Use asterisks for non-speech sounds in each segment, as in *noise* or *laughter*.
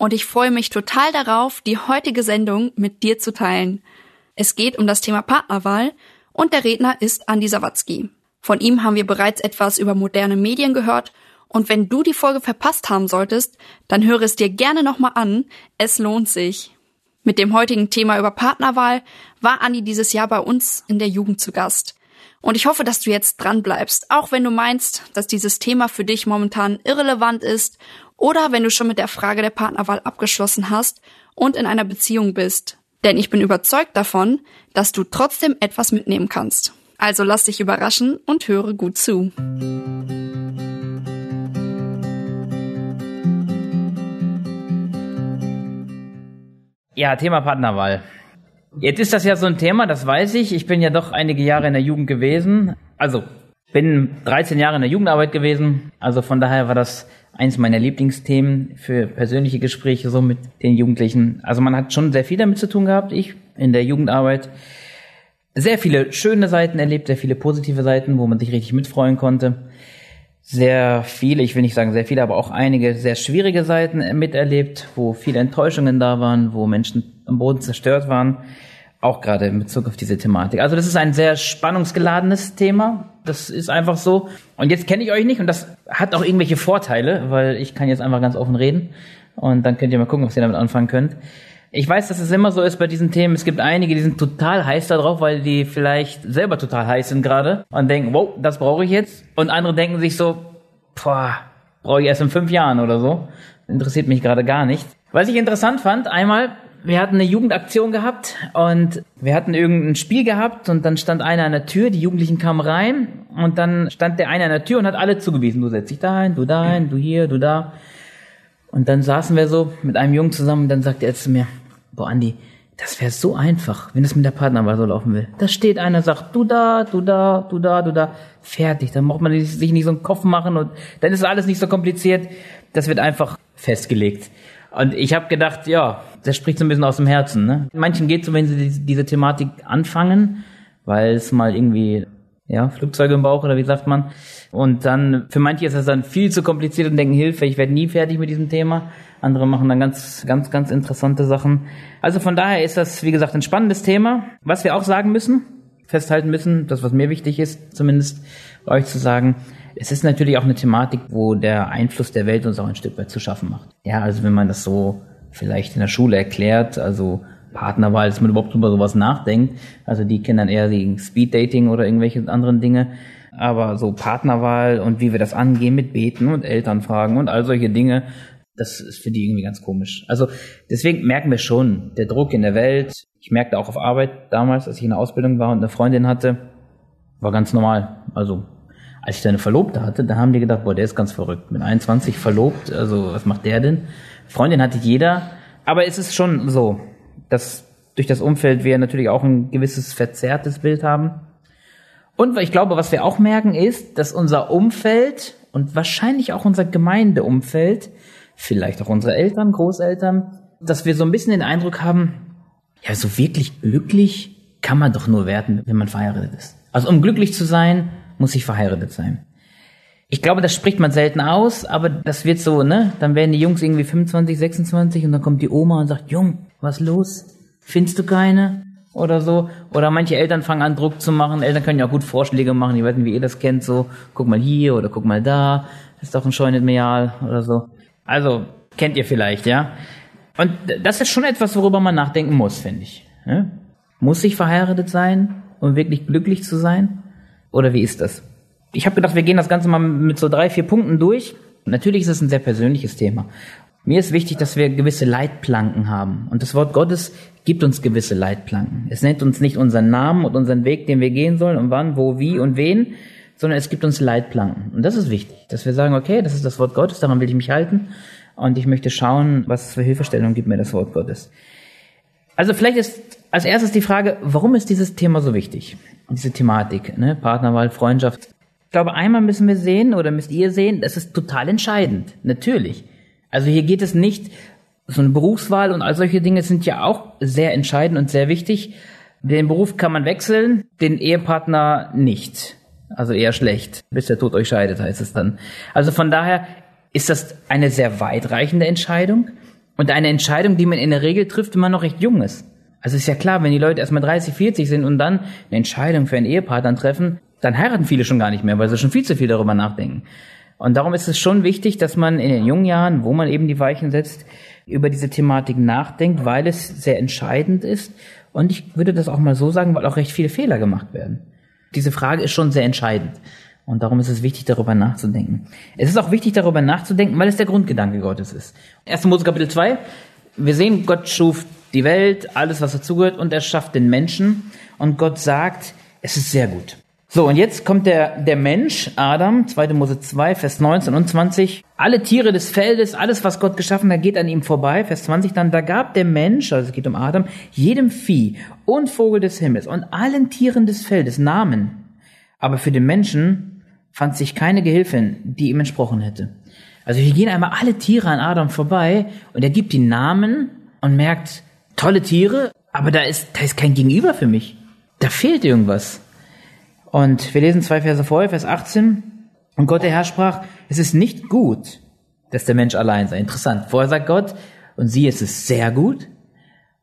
und ich freue mich total darauf, die heutige Sendung mit dir zu teilen. Es geht um das Thema Partnerwahl und der Redner ist Andi Sawatzki. Von ihm haben wir bereits etwas über moderne Medien gehört und wenn du die Folge verpasst haben solltest, dann höre es dir gerne nochmal an. Es lohnt sich. Mit dem heutigen Thema über Partnerwahl war Andi dieses Jahr bei uns in der Jugend zu Gast. Und ich hoffe, dass du jetzt dran bleibst, auch wenn du meinst, dass dieses Thema für dich momentan irrelevant ist oder wenn du schon mit der Frage der Partnerwahl abgeschlossen hast und in einer Beziehung bist. Denn ich bin überzeugt davon, dass du trotzdem etwas mitnehmen kannst. Also lass dich überraschen und höre gut zu. Ja, Thema Partnerwahl. Jetzt ist das ja so ein Thema, das weiß ich. Ich bin ja doch einige Jahre in der Jugend gewesen. Also bin 13 Jahre in der Jugendarbeit gewesen. Also von daher war das eins meiner Lieblingsthemen für persönliche Gespräche so mit den Jugendlichen. Also man hat schon sehr viel damit zu tun gehabt, ich in der Jugendarbeit. Sehr viele schöne Seiten erlebt, sehr viele positive Seiten, wo man sich richtig mitfreuen konnte. Sehr viele, ich will nicht sagen sehr viele, aber auch einige sehr schwierige Seiten miterlebt, wo viele Enttäuschungen da waren, wo Menschen am Boden zerstört waren. Auch gerade in Bezug auf diese Thematik. Also das ist ein sehr spannungsgeladenes Thema. Das ist einfach so. Und jetzt kenne ich euch nicht und das hat auch irgendwelche Vorteile, weil ich kann jetzt einfach ganz offen reden. Und dann könnt ihr mal gucken, was ihr damit anfangen könnt. Ich weiß, dass es immer so ist bei diesen Themen. Es gibt einige, die sind total heiß da drauf, weil die vielleicht selber total heiß sind gerade und denken, wow, das brauche ich jetzt. Und andere denken sich so, boah, brauche ich erst in fünf Jahren oder so. Interessiert mich gerade gar nicht. Was ich interessant fand, einmal wir hatten eine Jugendaktion gehabt und wir hatten irgendein Spiel gehabt und dann stand einer an der Tür, die Jugendlichen kamen rein und dann stand der eine an der Tür und hat alle zugewiesen. Du setzt dich dahin, du dahin, du hier, du da. Und dann saßen wir so mit einem Jungen zusammen und dann sagte er zu mir, boah Andi, das wäre so einfach, wenn es mit der Partnerwahl so laufen will. Da steht einer, sagt, du da, du da, du da, du da. Fertig. Dann braucht man sich nicht so einen Kopf machen und dann ist alles nicht so kompliziert. Das wird einfach festgelegt. Und ich habe gedacht, ja, das spricht so ein bisschen aus dem Herzen. Ne? Manchen geht so, wenn sie diese Thematik anfangen, weil es mal irgendwie, ja, Flugzeuge im Bauch oder wie sagt man. Und dann, für manche ist das dann viel zu kompliziert und denken, Hilfe, ich werde nie fertig mit diesem Thema. Andere machen dann ganz, ganz, ganz interessante Sachen. Also von daher ist das, wie gesagt, ein spannendes Thema. Was wir auch sagen müssen, festhalten müssen, das, was mir wichtig ist, zumindest euch zu sagen, es ist natürlich auch eine Thematik, wo der Einfluss der Welt uns auch ein Stück weit zu schaffen macht. Ja, also wenn man das so vielleicht in der Schule erklärt, also Partnerwahl, dass man überhaupt über sowas nachdenkt. Also die kennen dann eher die Speeddating oder irgendwelche anderen Dinge. Aber so Partnerwahl und wie wir das angehen mit Beten und Elternfragen und all solche Dinge, das ist für die irgendwie ganz komisch. Also deswegen merken wir schon, der Druck in der Welt, ich merkte auch auf Arbeit damals, als ich in der Ausbildung war und eine Freundin hatte, war ganz normal. Also als ich dann eine Verlobte hatte, da haben die gedacht, boah, der ist ganz verrückt. Mit 21 verlobt, also was macht der denn? Freundin hatte jeder, aber es ist schon so, dass durch das Umfeld wir natürlich auch ein gewisses verzerrtes Bild haben. Und ich glaube, was wir auch merken, ist, dass unser Umfeld und wahrscheinlich auch unser Gemeindeumfeld, vielleicht auch unsere Eltern, Großeltern, dass wir so ein bisschen den Eindruck haben, ja, so wirklich glücklich kann man doch nur werden, wenn man verheiratet ist. Also um glücklich zu sein, muss ich verheiratet sein. Ich glaube, das spricht man selten aus, aber das wird so, ne? Dann werden die Jungs irgendwie 25, 26 und dann kommt die Oma und sagt, Jung, was los? Findest du keine? Oder so. Oder manche Eltern fangen an, Druck zu machen. Eltern können ja auch gut Vorschläge machen. Weiß nicht, wie ihr das kennt, so, guck mal hier oder guck mal da. Ist doch ein Scheunenmeal oder so. Also, kennt ihr vielleicht, ja? Und das ist schon etwas, worüber man nachdenken muss, finde ich. Ne? Muss ich verheiratet sein, um wirklich glücklich zu sein? Oder wie ist das? Ich habe gedacht, wir gehen das Ganze mal mit so drei, vier Punkten durch. Natürlich ist es ein sehr persönliches Thema. Mir ist wichtig, dass wir gewisse Leitplanken haben. Und das Wort Gottes gibt uns gewisse Leitplanken. Es nennt uns nicht unseren Namen und unseren Weg, den wir gehen sollen und wann, wo, wie und wen, sondern es gibt uns Leitplanken. Und das ist wichtig, dass wir sagen, okay, das ist das Wort Gottes, daran will ich mich halten. und ich möchte schauen, was für Hilfestellung gibt mir das Wort Gottes. Also vielleicht ist als erstes die Frage, warum ist dieses Thema so wichtig? Diese Thematik, ne? Partnerwahl, Freundschaft. Ich glaube, einmal müssen wir sehen oder müsst ihr sehen, das ist total entscheidend. Natürlich. Also hier geht es nicht, so eine Berufswahl und all solche Dinge sind ja auch sehr entscheidend und sehr wichtig. Den Beruf kann man wechseln, den Ehepartner nicht. Also eher schlecht, bis der Tod euch scheidet, heißt es dann. Also von daher ist das eine sehr weitreichende Entscheidung und eine Entscheidung, die man in der Regel trifft, wenn man noch recht jung ist. Also ist ja klar, wenn die Leute erstmal 30, 40 sind und dann eine Entscheidung für einen Ehepartner treffen, dann heiraten viele schon gar nicht mehr, weil sie schon viel zu viel darüber nachdenken. Und darum ist es schon wichtig, dass man in den jungen Jahren, wo man eben die Weichen setzt, über diese Thematik nachdenkt, weil es sehr entscheidend ist. Und ich würde das auch mal so sagen, weil auch recht viele Fehler gemacht werden. Diese Frage ist schon sehr entscheidend. Und darum ist es wichtig, darüber nachzudenken. Es ist auch wichtig, darüber nachzudenken, weil es der Grundgedanke Gottes ist. 1. Mose Kapitel 2. Wir sehen, Gott schuf die Welt, alles, was dazugehört, und er schafft den Menschen. Und Gott sagt, es ist sehr gut. So, und jetzt kommt der, der Mensch, Adam, 2. Mose 2, Vers 19 und 20. Alle Tiere des Feldes, alles, was Gott geschaffen hat, geht an ihm vorbei. Vers 20 dann, da gab der Mensch, also es geht um Adam, jedem Vieh und Vogel des Himmels und allen Tieren des Feldes Namen. Aber für den Menschen fand sich keine Gehilfin, die ihm entsprochen hätte. Also hier gehen einmal alle Tiere an Adam vorbei und er gibt die Namen und merkt, tolle Tiere, aber da ist, da ist kein Gegenüber für mich. Da fehlt irgendwas. Und wir lesen zwei Verse vorher, Vers 18. Und Gott der Herr sprach, es ist nicht gut, dass der Mensch allein sei. Interessant. Vorher sagt Gott, und sie, es ist sehr gut.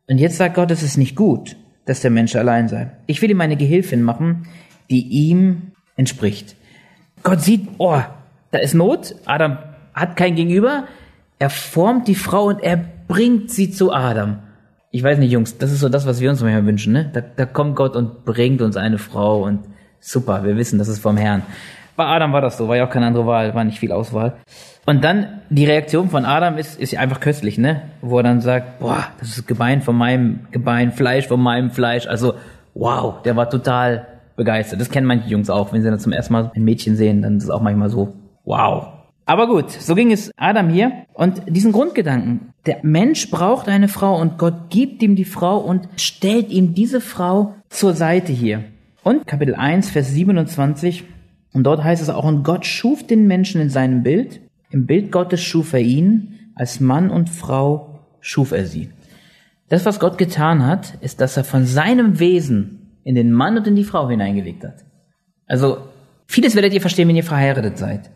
Und jetzt sagt Gott, es ist nicht gut, dass der Mensch allein sei. Ich will ihm eine Gehilfin machen, die ihm entspricht. Gott sieht, oh, da ist Not. Adam hat kein Gegenüber. Er formt die Frau und er bringt sie zu Adam. Ich weiß nicht, Jungs, das ist so das, was wir uns manchmal wünschen, ne? Da, da kommt Gott und bringt uns eine Frau und Super, wir wissen, das ist vom Herrn. Bei Adam war das so, war ja auch keine andere Wahl, war nicht viel Auswahl. Und dann die Reaktion von Adam ist, ist einfach köstlich, ne? Wo er dann sagt, boah, das ist Gebein von meinem Gebein, Fleisch von meinem Fleisch. Also, wow, der war total begeistert. Das kennen manche Jungs auch, wenn sie dann zum ersten Mal ein Mädchen sehen, dann ist es auch manchmal so, wow. Aber gut, so ging es Adam hier. Und diesen Grundgedanken, der Mensch braucht eine Frau und Gott gibt ihm die Frau und stellt ihm diese Frau zur Seite hier. Und Kapitel 1, Vers 27, und dort heißt es auch, und Gott schuf den Menschen in seinem Bild, im Bild Gottes schuf er ihn, als Mann und Frau schuf er sie. Das, was Gott getan hat, ist, dass er von seinem Wesen in den Mann und in die Frau hineingelegt hat. Also, vieles werdet ihr verstehen, wenn ihr verheiratet seid.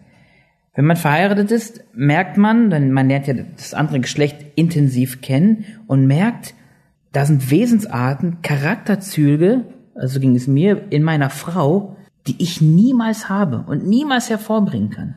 Wenn man verheiratet ist, merkt man, denn man lernt ja das andere Geschlecht intensiv kennen und merkt, da sind Wesensarten, Charakterzüge, also ging es mir, in meiner Frau, die ich niemals habe und niemals hervorbringen kann.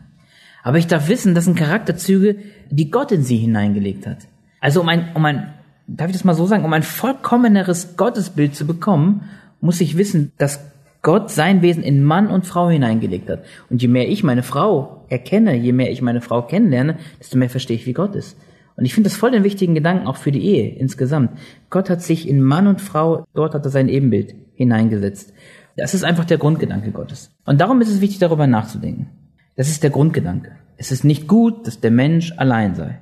Aber ich darf wissen, das sind Charakterzüge, die Gott in sie hineingelegt hat. Also um ein, um ein, darf ich das mal so sagen, um ein vollkommeneres Gottesbild zu bekommen, muss ich wissen, dass Gott sein Wesen in Mann und Frau hineingelegt hat. Und je mehr ich meine Frau erkenne, je mehr ich meine Frau kennenlerne, desto mehr verstehe ich, wie Gott ist. Und ich finde das voll den wichtigen Gedanken auch für die Ehe insgesamt. Gott hat sich in Mann und Frau, dort hat er sein Ebenbild hineingesetzt. Das ist einfach der Grundgedanke Gottes. Und darum ist es wichtig, darüber nachzudenken. Das ist der Grundgedanke. Es ist nicht gut, dass der Mensch allein sei.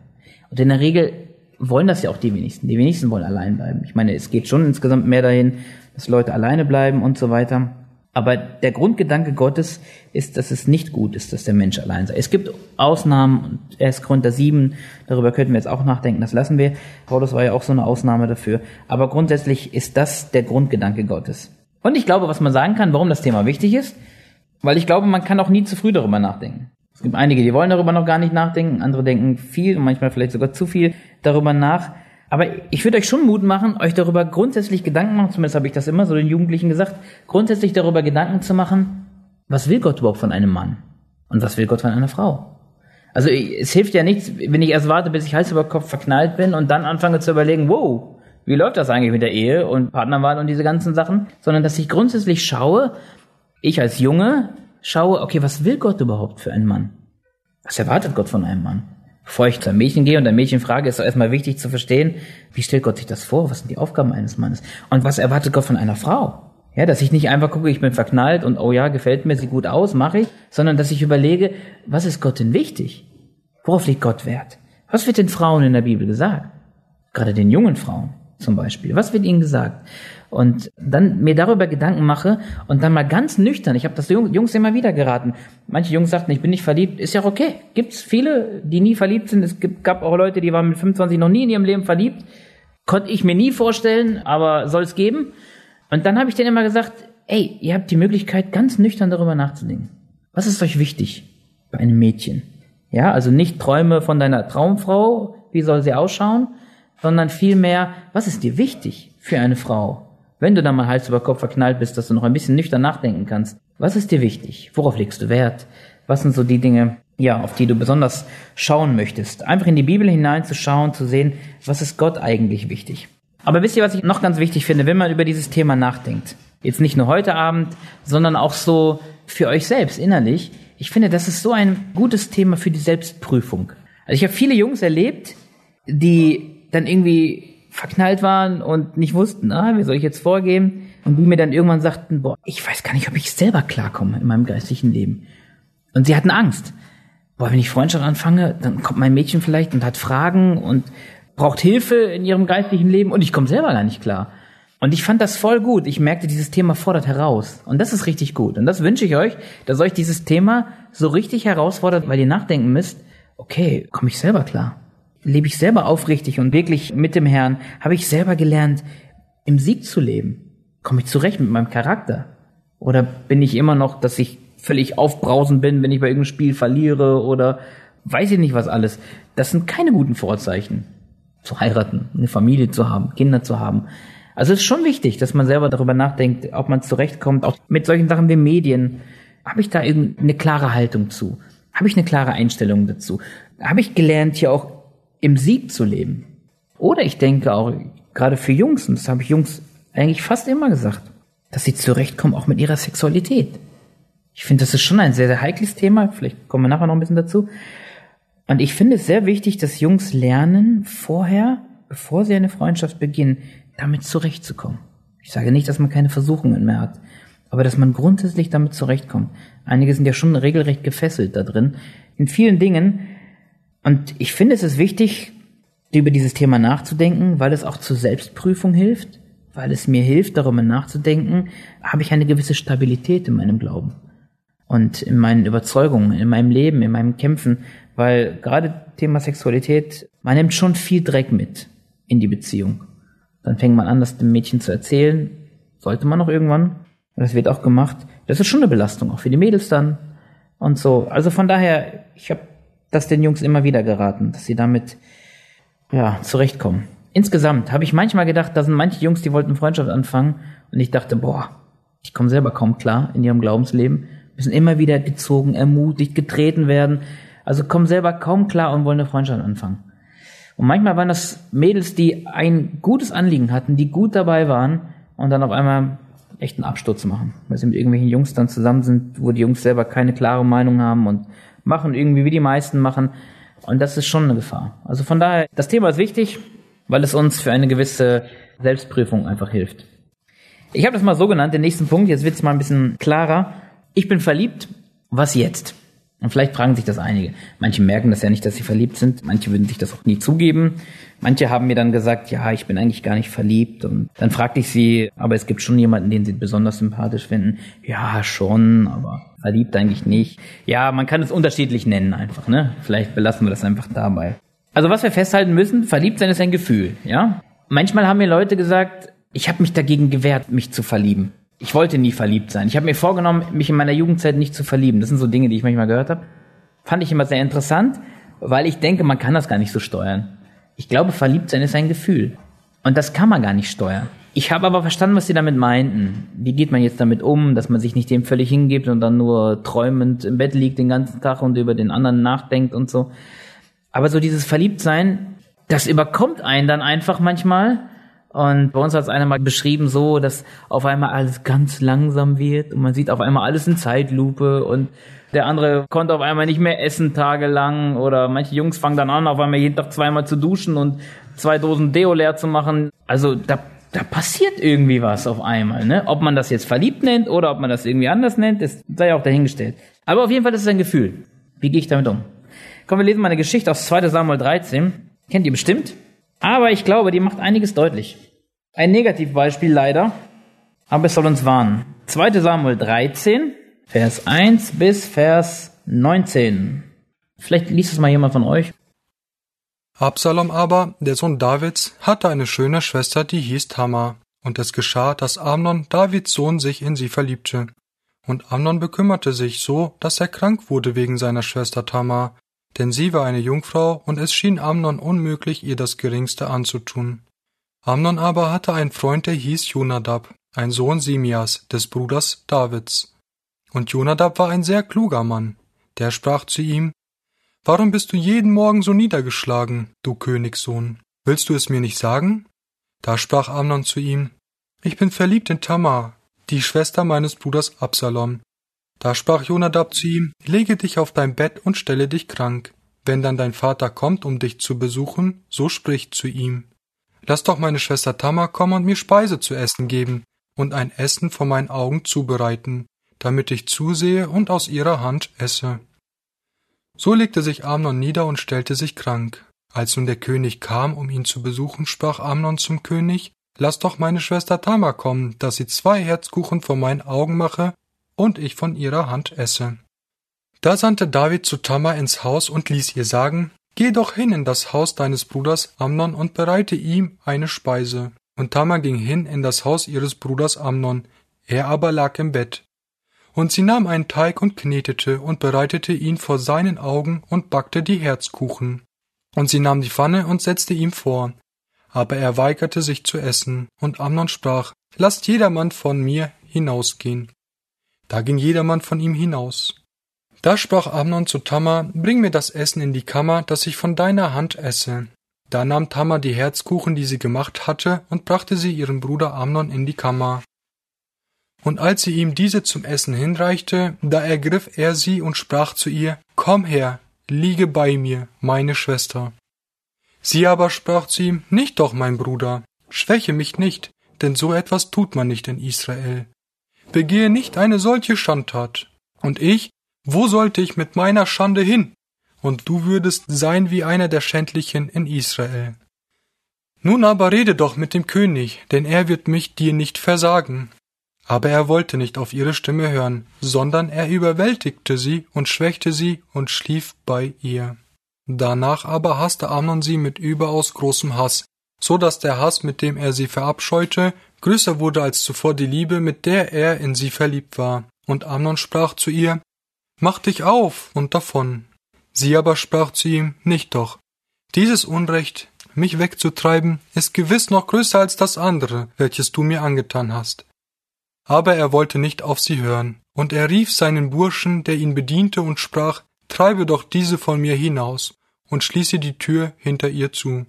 Und in der Regel wollen das ja auch die wenigsten. Die wenigsten wollen allein bleiben. Ich meine, es geht schon insgesamt mehr dahin, dass Leute alleine bleiben und so weiter. Aber der Grundgedanke Gottes ist, dass es nicht gut ist, dass der Mensch allein sei. Es gibt Ausnahmen, und er ist Korinther 7, darüber könnten wir jetzt auch nachdenken, das lassen wir. Paulus war ja auch so eine Ausnahme dafür. Aber grundsätzlich ist das der Grundgedanke Gottes. Und ich glaube, was man sagen kann, warum das Thema wichtig ist, weil ich glaube, man kann auch nie zu früh darüber nachdenken. Es gibt einige, die wollen darüber noch gar nicht nachdenken, andere denken viel und manchmal vielleicht sogar zu viel darüber nach. Aber ich würde euch schon Mut machen, euch darüber grundsätzlich Gedanken machen, zumindest habe ich das immer so den Jugendlichen gesagt, grundsätzlich darüber Gedanken zu machen, was will Gott überhaupt von einem Mann? Und was will Gott von einer Frau? Also es hilft ja nichts, wenn ich erst warte, bis ich Hals über Kopf verknallt bin und dann anfange zu überlegen, wow, wie läuft das eigentlich mit der Ehe und Partnerwahl und diese ganzen Sachen, sondern dass ich grundsätzlich schaue, ich als Junge schaue, okay, was will Gott überhaupt für einen Mann? Was erwartet Gott von einem Mann? Bevor ich zu einem Mädchen gehe und ein Mädchen frage, ist doch erstmal wichtig zu verstehen, wie stellt Gott sich das vor? Was sind die Aufgaben eines Mannes? Und was erwartet Gott von einer Frau? Ja, dass ich nicht einfach gucke, ich bin verknallt und oh ja, gefällt mir, sieht gut aus, mache ich, sondern dass ich überlege, was ist Gott denn wichtig? Worauf legt Gott Wert? Was wird den Frauen in der Bibel gesagt? Gerade den jungen Frauen zum Beispiel. Was wird ihnen gesagt? Und dann mir darüber Gedanken mache und dann mal ganz nüchtern, ich habe das Jungs immer wieder geraten. Manche Jungs sagten, ich bin nicht verliebt, ist ja okay. Gibt's viele, die nie verliebt sind. Es gibt, gab auch Leute, die waren mit 25 noch nie in ihrem Leben verliebt. Konnte ich mir nie vorstellen, aber soll es geben. Und dann habe ich denen immer gesagt, ey, ihr habt die Möglichkeit, ganz nüchtern darüber nachzudenken. Was ist euch wichtig bei einem Mädchen? Ja, also nicht Träume von deiner Traumfrau, wie soll sie ausschauen, sondern vielmehr, was ist dir wichtig für eine Frau? Wenn du dann mal Hals über Kopf verknallt bist, dass du noch ein bisschen nüchtern nachdenken kannst. Was ist dir wichtig? Worauf legst du Wert? Was sind so die Dinge, ja, auf die du besonders schauen möchtest? Einfach in die Bibel hineinzuschauen, zu sehen, was ist Gott eigentlich wichtig? Aber wisst ihr, was ich noch ganz wichtig finde, wenn man über dieses Thema nachdenkt? Jetzt nicht nur heute Abend, sondern auch so für euch selbst innerlich. Ich finde, das ist so ein gutes Thema für die Selbstprüfung. Also ich habe viele Jungs erlebt, die dann irgendwie verknallt waren und nicht wussten, ah, wie soll ich jetzt vorgehen? Und die mir dann irgendwann sagten, boah, ich weiß gar nicht, ob ich selber klarkomme in meinem geistlichen Leben. Und sie hatten Angst. Boah, wenn ich Freundschaft anfange, dann kommt mein Mädchen vielleicht und hat Fragen und braucht Hilfe in ihrem geistlichen Leben und ich komme selber gar nicht klar. Und ich fand das voll gut. Ich merkte, dieses Thema fordert heraus. Und das ist richtig gut. Und das wünsche ich euch, dass euch dieses Thema so richtig herausfordert, weil ihr nachdenken müsst, okay, komme ich selber klar? Lebe ich selber aufrichtig und wirklich mit dem Herrn, habe ich selber gelernt, im Sieg zu leben. Komme ich zurecht mit meinem Charakter? Oder bin ich immer noch, dass ich völlig aufbrausend bin, wenn ich bei irgendeinem Spiel verliere oder weiß ich nicht was alles. Das sind keine guten Vorzeichen. Zu heiraten, eine Familie zu haben, Kinder zu haben. Also es ist schon wichtig, dass man selber darüber nachdenkt, ob man zurechtkommt, auch mit solchen Sachen wie Medien. Habe ich da irgendeine klare Haltung zu? Habe ich eine klare Einstellung dazu? Habe ich gelernt, hier auch im Sieg zu leben. Oder ich denke auch, gerade für Jungs, und das habe ich Jungs eigentlich fast immer gesagt, dass sie zurechtkommen auch mit ihrer Sexualität. Ich finde, das ist schon ein sehr, sehr heikles Thema. Vielleicht kommen wir nachher noch ein bisschen dazu. Und ich finde es sehr wichtig, dass Jungs lernen, vorher, bevor sie eine Freundschaft beginnen, damit zurechtzukommen. Ich sage nicht, dass man keine Versuchungen mehr hat, aber dass man grundsätzlich damit zurechtkommt. Einige sind ja schon regelrecht gefesselt da drin. In vielen Dingen, und ich finde, es ist wichtig, über dieses Thema nachzudenken, weil es auch zur Selbstprüfung hilft, weil es mir hilft, darüber nachzudenken, habe ich eine gewisse Stabilität in meinem Glauben und in meinen Überzeugungen, in meinem Leben, in meinem Kämpfen, weil gerade Thema Sexualität, man nimmt schon viel Dreck mit in die Beziehung. Dann fängt man an, das dem Mädchen zu erzählen, sollte man noch irgendwann, das wird auch gemacht. Das ist schon eine Belastung, auch für die Mädels dann und so. Also von daher, ich habe das den Jungs immer wieder geraten, dass sie damit ja zurechtkommen. Insgesamt habe ich manchmal gedacht, da sind manche Jungs, die wollten Freundschaft anfangen und ich dachte, boah, ich komme selber kaum klar in ihrem Glaubensleben, müssen immer wieder gezogen, ermutigt, getreten werden, also kommen selber kaum klar und wollen eine Freundschaft anfangen. Und manchmal waren das Mädels, die ein gutes Anliegen hatten, die gut dabei waren und dann auf einmal echt einen Absturz machen, weil sie mit irgendwelchen Jungs dann zusammen sind, wo die Jungs selber keine klare Meinung haben und machen, irgendwie wie die meisten machen. Und das ist schon eine Gefahr. Also von daher, das Thema ist wichtig, weil es uns für eine gewisse Selbstprüfung einfach hilft. Ich habe das mal so genannt, den nächsten Punkt, jetzt wird es mal ein bisschen klarer. Ich bin verliebt, was jetzt? Und vielleicht fragen sich das einige. Manche merken das ja nicht, dass sie verliebt sind. Manche würden sich das auch nie zugeben. Manche haben mir dann gesagt, ja, ich bin eigentlich gar nicht verliebt. Und dann fragte ich sie, aber es gibt schon jemanden, den sie besonders sympathisch finden. Ja, schon, aber verliebt eigentlich nicht. Ja, man kann es unterschiedlich nennen einfach, ne? Vielleicht belassen wir das einfach dabei. Also was wir festhalten müssen, verliebt sein ist ein Gefühl, ja? Manchmal haben mir Leute gesagt, ich habe mich dagegen gewehrt, mich zu verlieben. Ich wollte nie verliebt sein. Ich habe mir vorgenommen, mich in meiner Jugendzeit nicht zu verlieben. Das sind so Dinge, die ich manchmal gehört habe. Fand ich immer sehr interessant, weil ich denke, man kann das gar nicht so steuern. Ich glaube, verliebt sein ist ein Gefühl. Und das kann man gar nicht steuern. Ich habe aber verstanden, was sie damit meinten. Wie geht man jetzt damit um, dass man sich nicht dem völlig hingibt und dann nur träumend im Bett liegt den ganzen Tag und über den anderen nachdenkt und so. Aber so dieses Verliebtsein, das überkommt einen dann einfach manchmal und bei uns hat es einer mal beschrieben so, dass auf einmal alles ganz langsam wird und man sieht auf einmal alles in Zeitlupe und der andere konnte auf einmal nicht mehr essen tagelang oder manche Jungs fangen dann an, auf einmal jeden Tag zweimal zu duschen und zwei Dosen Deo leer zu machen. Also da, da passiert irgendwie was auf einmal. Ne? Ob man das jetzt verliebt nennt oder ob man das irgendwie anders nennt, das sei auch dahingestellt. Aber auf jeden Fall ist es ein Gefühl. Wie gehe ich damit um? Kommen wir lesen mal eine Geschichte aus 2 Samuel 13. Kennt ihr bestimmt? Aber ich glaube, die macht einiges deutlich. Ein Negativbeispiel leider, aber es soll uns warnen. 2 Samuel 13, Vers 1 bis Vers 19. Vielleicht liest es mal jemand von euch. Absalom aber, der Sohn Davids, hatte eine schöne Schwester, die hieß Tamar. Und es geschah, dass Amnon, Davids Sohn, sich in sie verliebte. Und Amnon bekümmerte sich so, dass er krank wurde wegen seiner Schwester Tamar, denn sie war eine Jungfrau, und es schien Amnon unmöglich, ihr das Geringste anzutun. Amnon aber hatte einen Freund, der hieß Jonadab, ein Sohn Simias, des Bruders Davids. Und Jonadab war ein sehr kluger Mann. Der sprach zu ihm, Warum bist du jeden Morgen so niedergeschlagen, du Königssohn? Willst du es mir nicht sagen? Da sprach Amnon zu ihm, Ich bin verliebt in Tamar, die Schwester meines Bruders Absalom. Da sprach Jonadab zu ihm, Lege dich auf dein Bett und stelle dich krank. Wenn dann dein Vater kommt, um dich zu besuchen, so sprich zu ihm. Lass doch meine Schwester Tamar kommen und mir Speise zu essen geben und ein Essen vor meinen Augen zubereiten, damit ich zusehe und aus ihrer Hand esse. So legte sich Amnon nieder und stellte sich krank. Als nun der König kam, um ihn zu besuchen, sprach Amnon zum König, Lass doch meine Schwester Tamar kommen, dass sie zwei Herzkuchen vor meinen Augen mache und ich von ihrer Hand esse. Da sandte David zu Tamar ins Haus und ließ ihr sagen, Geh doch hin in das Haus deines Bruders Amnon und bereite ihm eine Speise. Und Tamar ging hin in das Haus ihres Bruders Amnon, er aber lag im Bett. Und sie nahm einen Teig und knetete und bereitete ihn vor seinen Augen und backte die Herzkuchen. Und sie nahm die Pfanne und setzte ihm vor. Aber er weigerte sich zu essen, und Amnon sprach, Lasst jedermann von mir hinausgehen. Da ging jedermann von ihm hinaus. Da sprach Amnon zu Tamar, Bring mir das Essen in die Kammer, dass ich von deiner Hand esse. Da nahm Tamar die Herzkuchen, die sie gemacht hatte, und brachte sie ihrem Bruder Amnon in die Kammer. Und als sie ihm diese zum Essen hinreichte, da ergriff er sie und sprach zu ihr, Komm her, liege bei mir, meine Schwester. Sie aber sprach zu ihm, Nicht doch, mein Bruder, schwäche mich nicht, denn so etwas tut man nicht in Israel. Begehe nicht eine solche Schandtat. Und ich, wo sollte ich mit meiner Schande hin? Und du würdest sein wie einer der Schändlichen in Israel. Nun aber rede doch mit dem König, denn er wird mich dir nicht versagen. Aber er wollte nicht auf ihre Stimme hören, sondern er überwältigte sie und schwächte sie und schlief bei ihr. Danach aber hasste Amnon sie mit überaus großem Hass, so dass der Hass, mit dem er sie verabscheute, größer wurde als zuvor die Liebe, mit der er in sie verliebt war. Und Amnon sprach zu ihr, Mach dich auf und davon. Sie aber sprach zu ihm, Nicht doch. Dieses Unrecht, mich wegzutreiben, ist gewiss noch größer als das andere, welches du mir angetan hast. Aber er wollte nicht auf sie hören, und er rief seinen Burschen, der ihn bediente, und sprach, Treibe doch diese von mir hinaus, und schließe die Tür hinter ihr zu.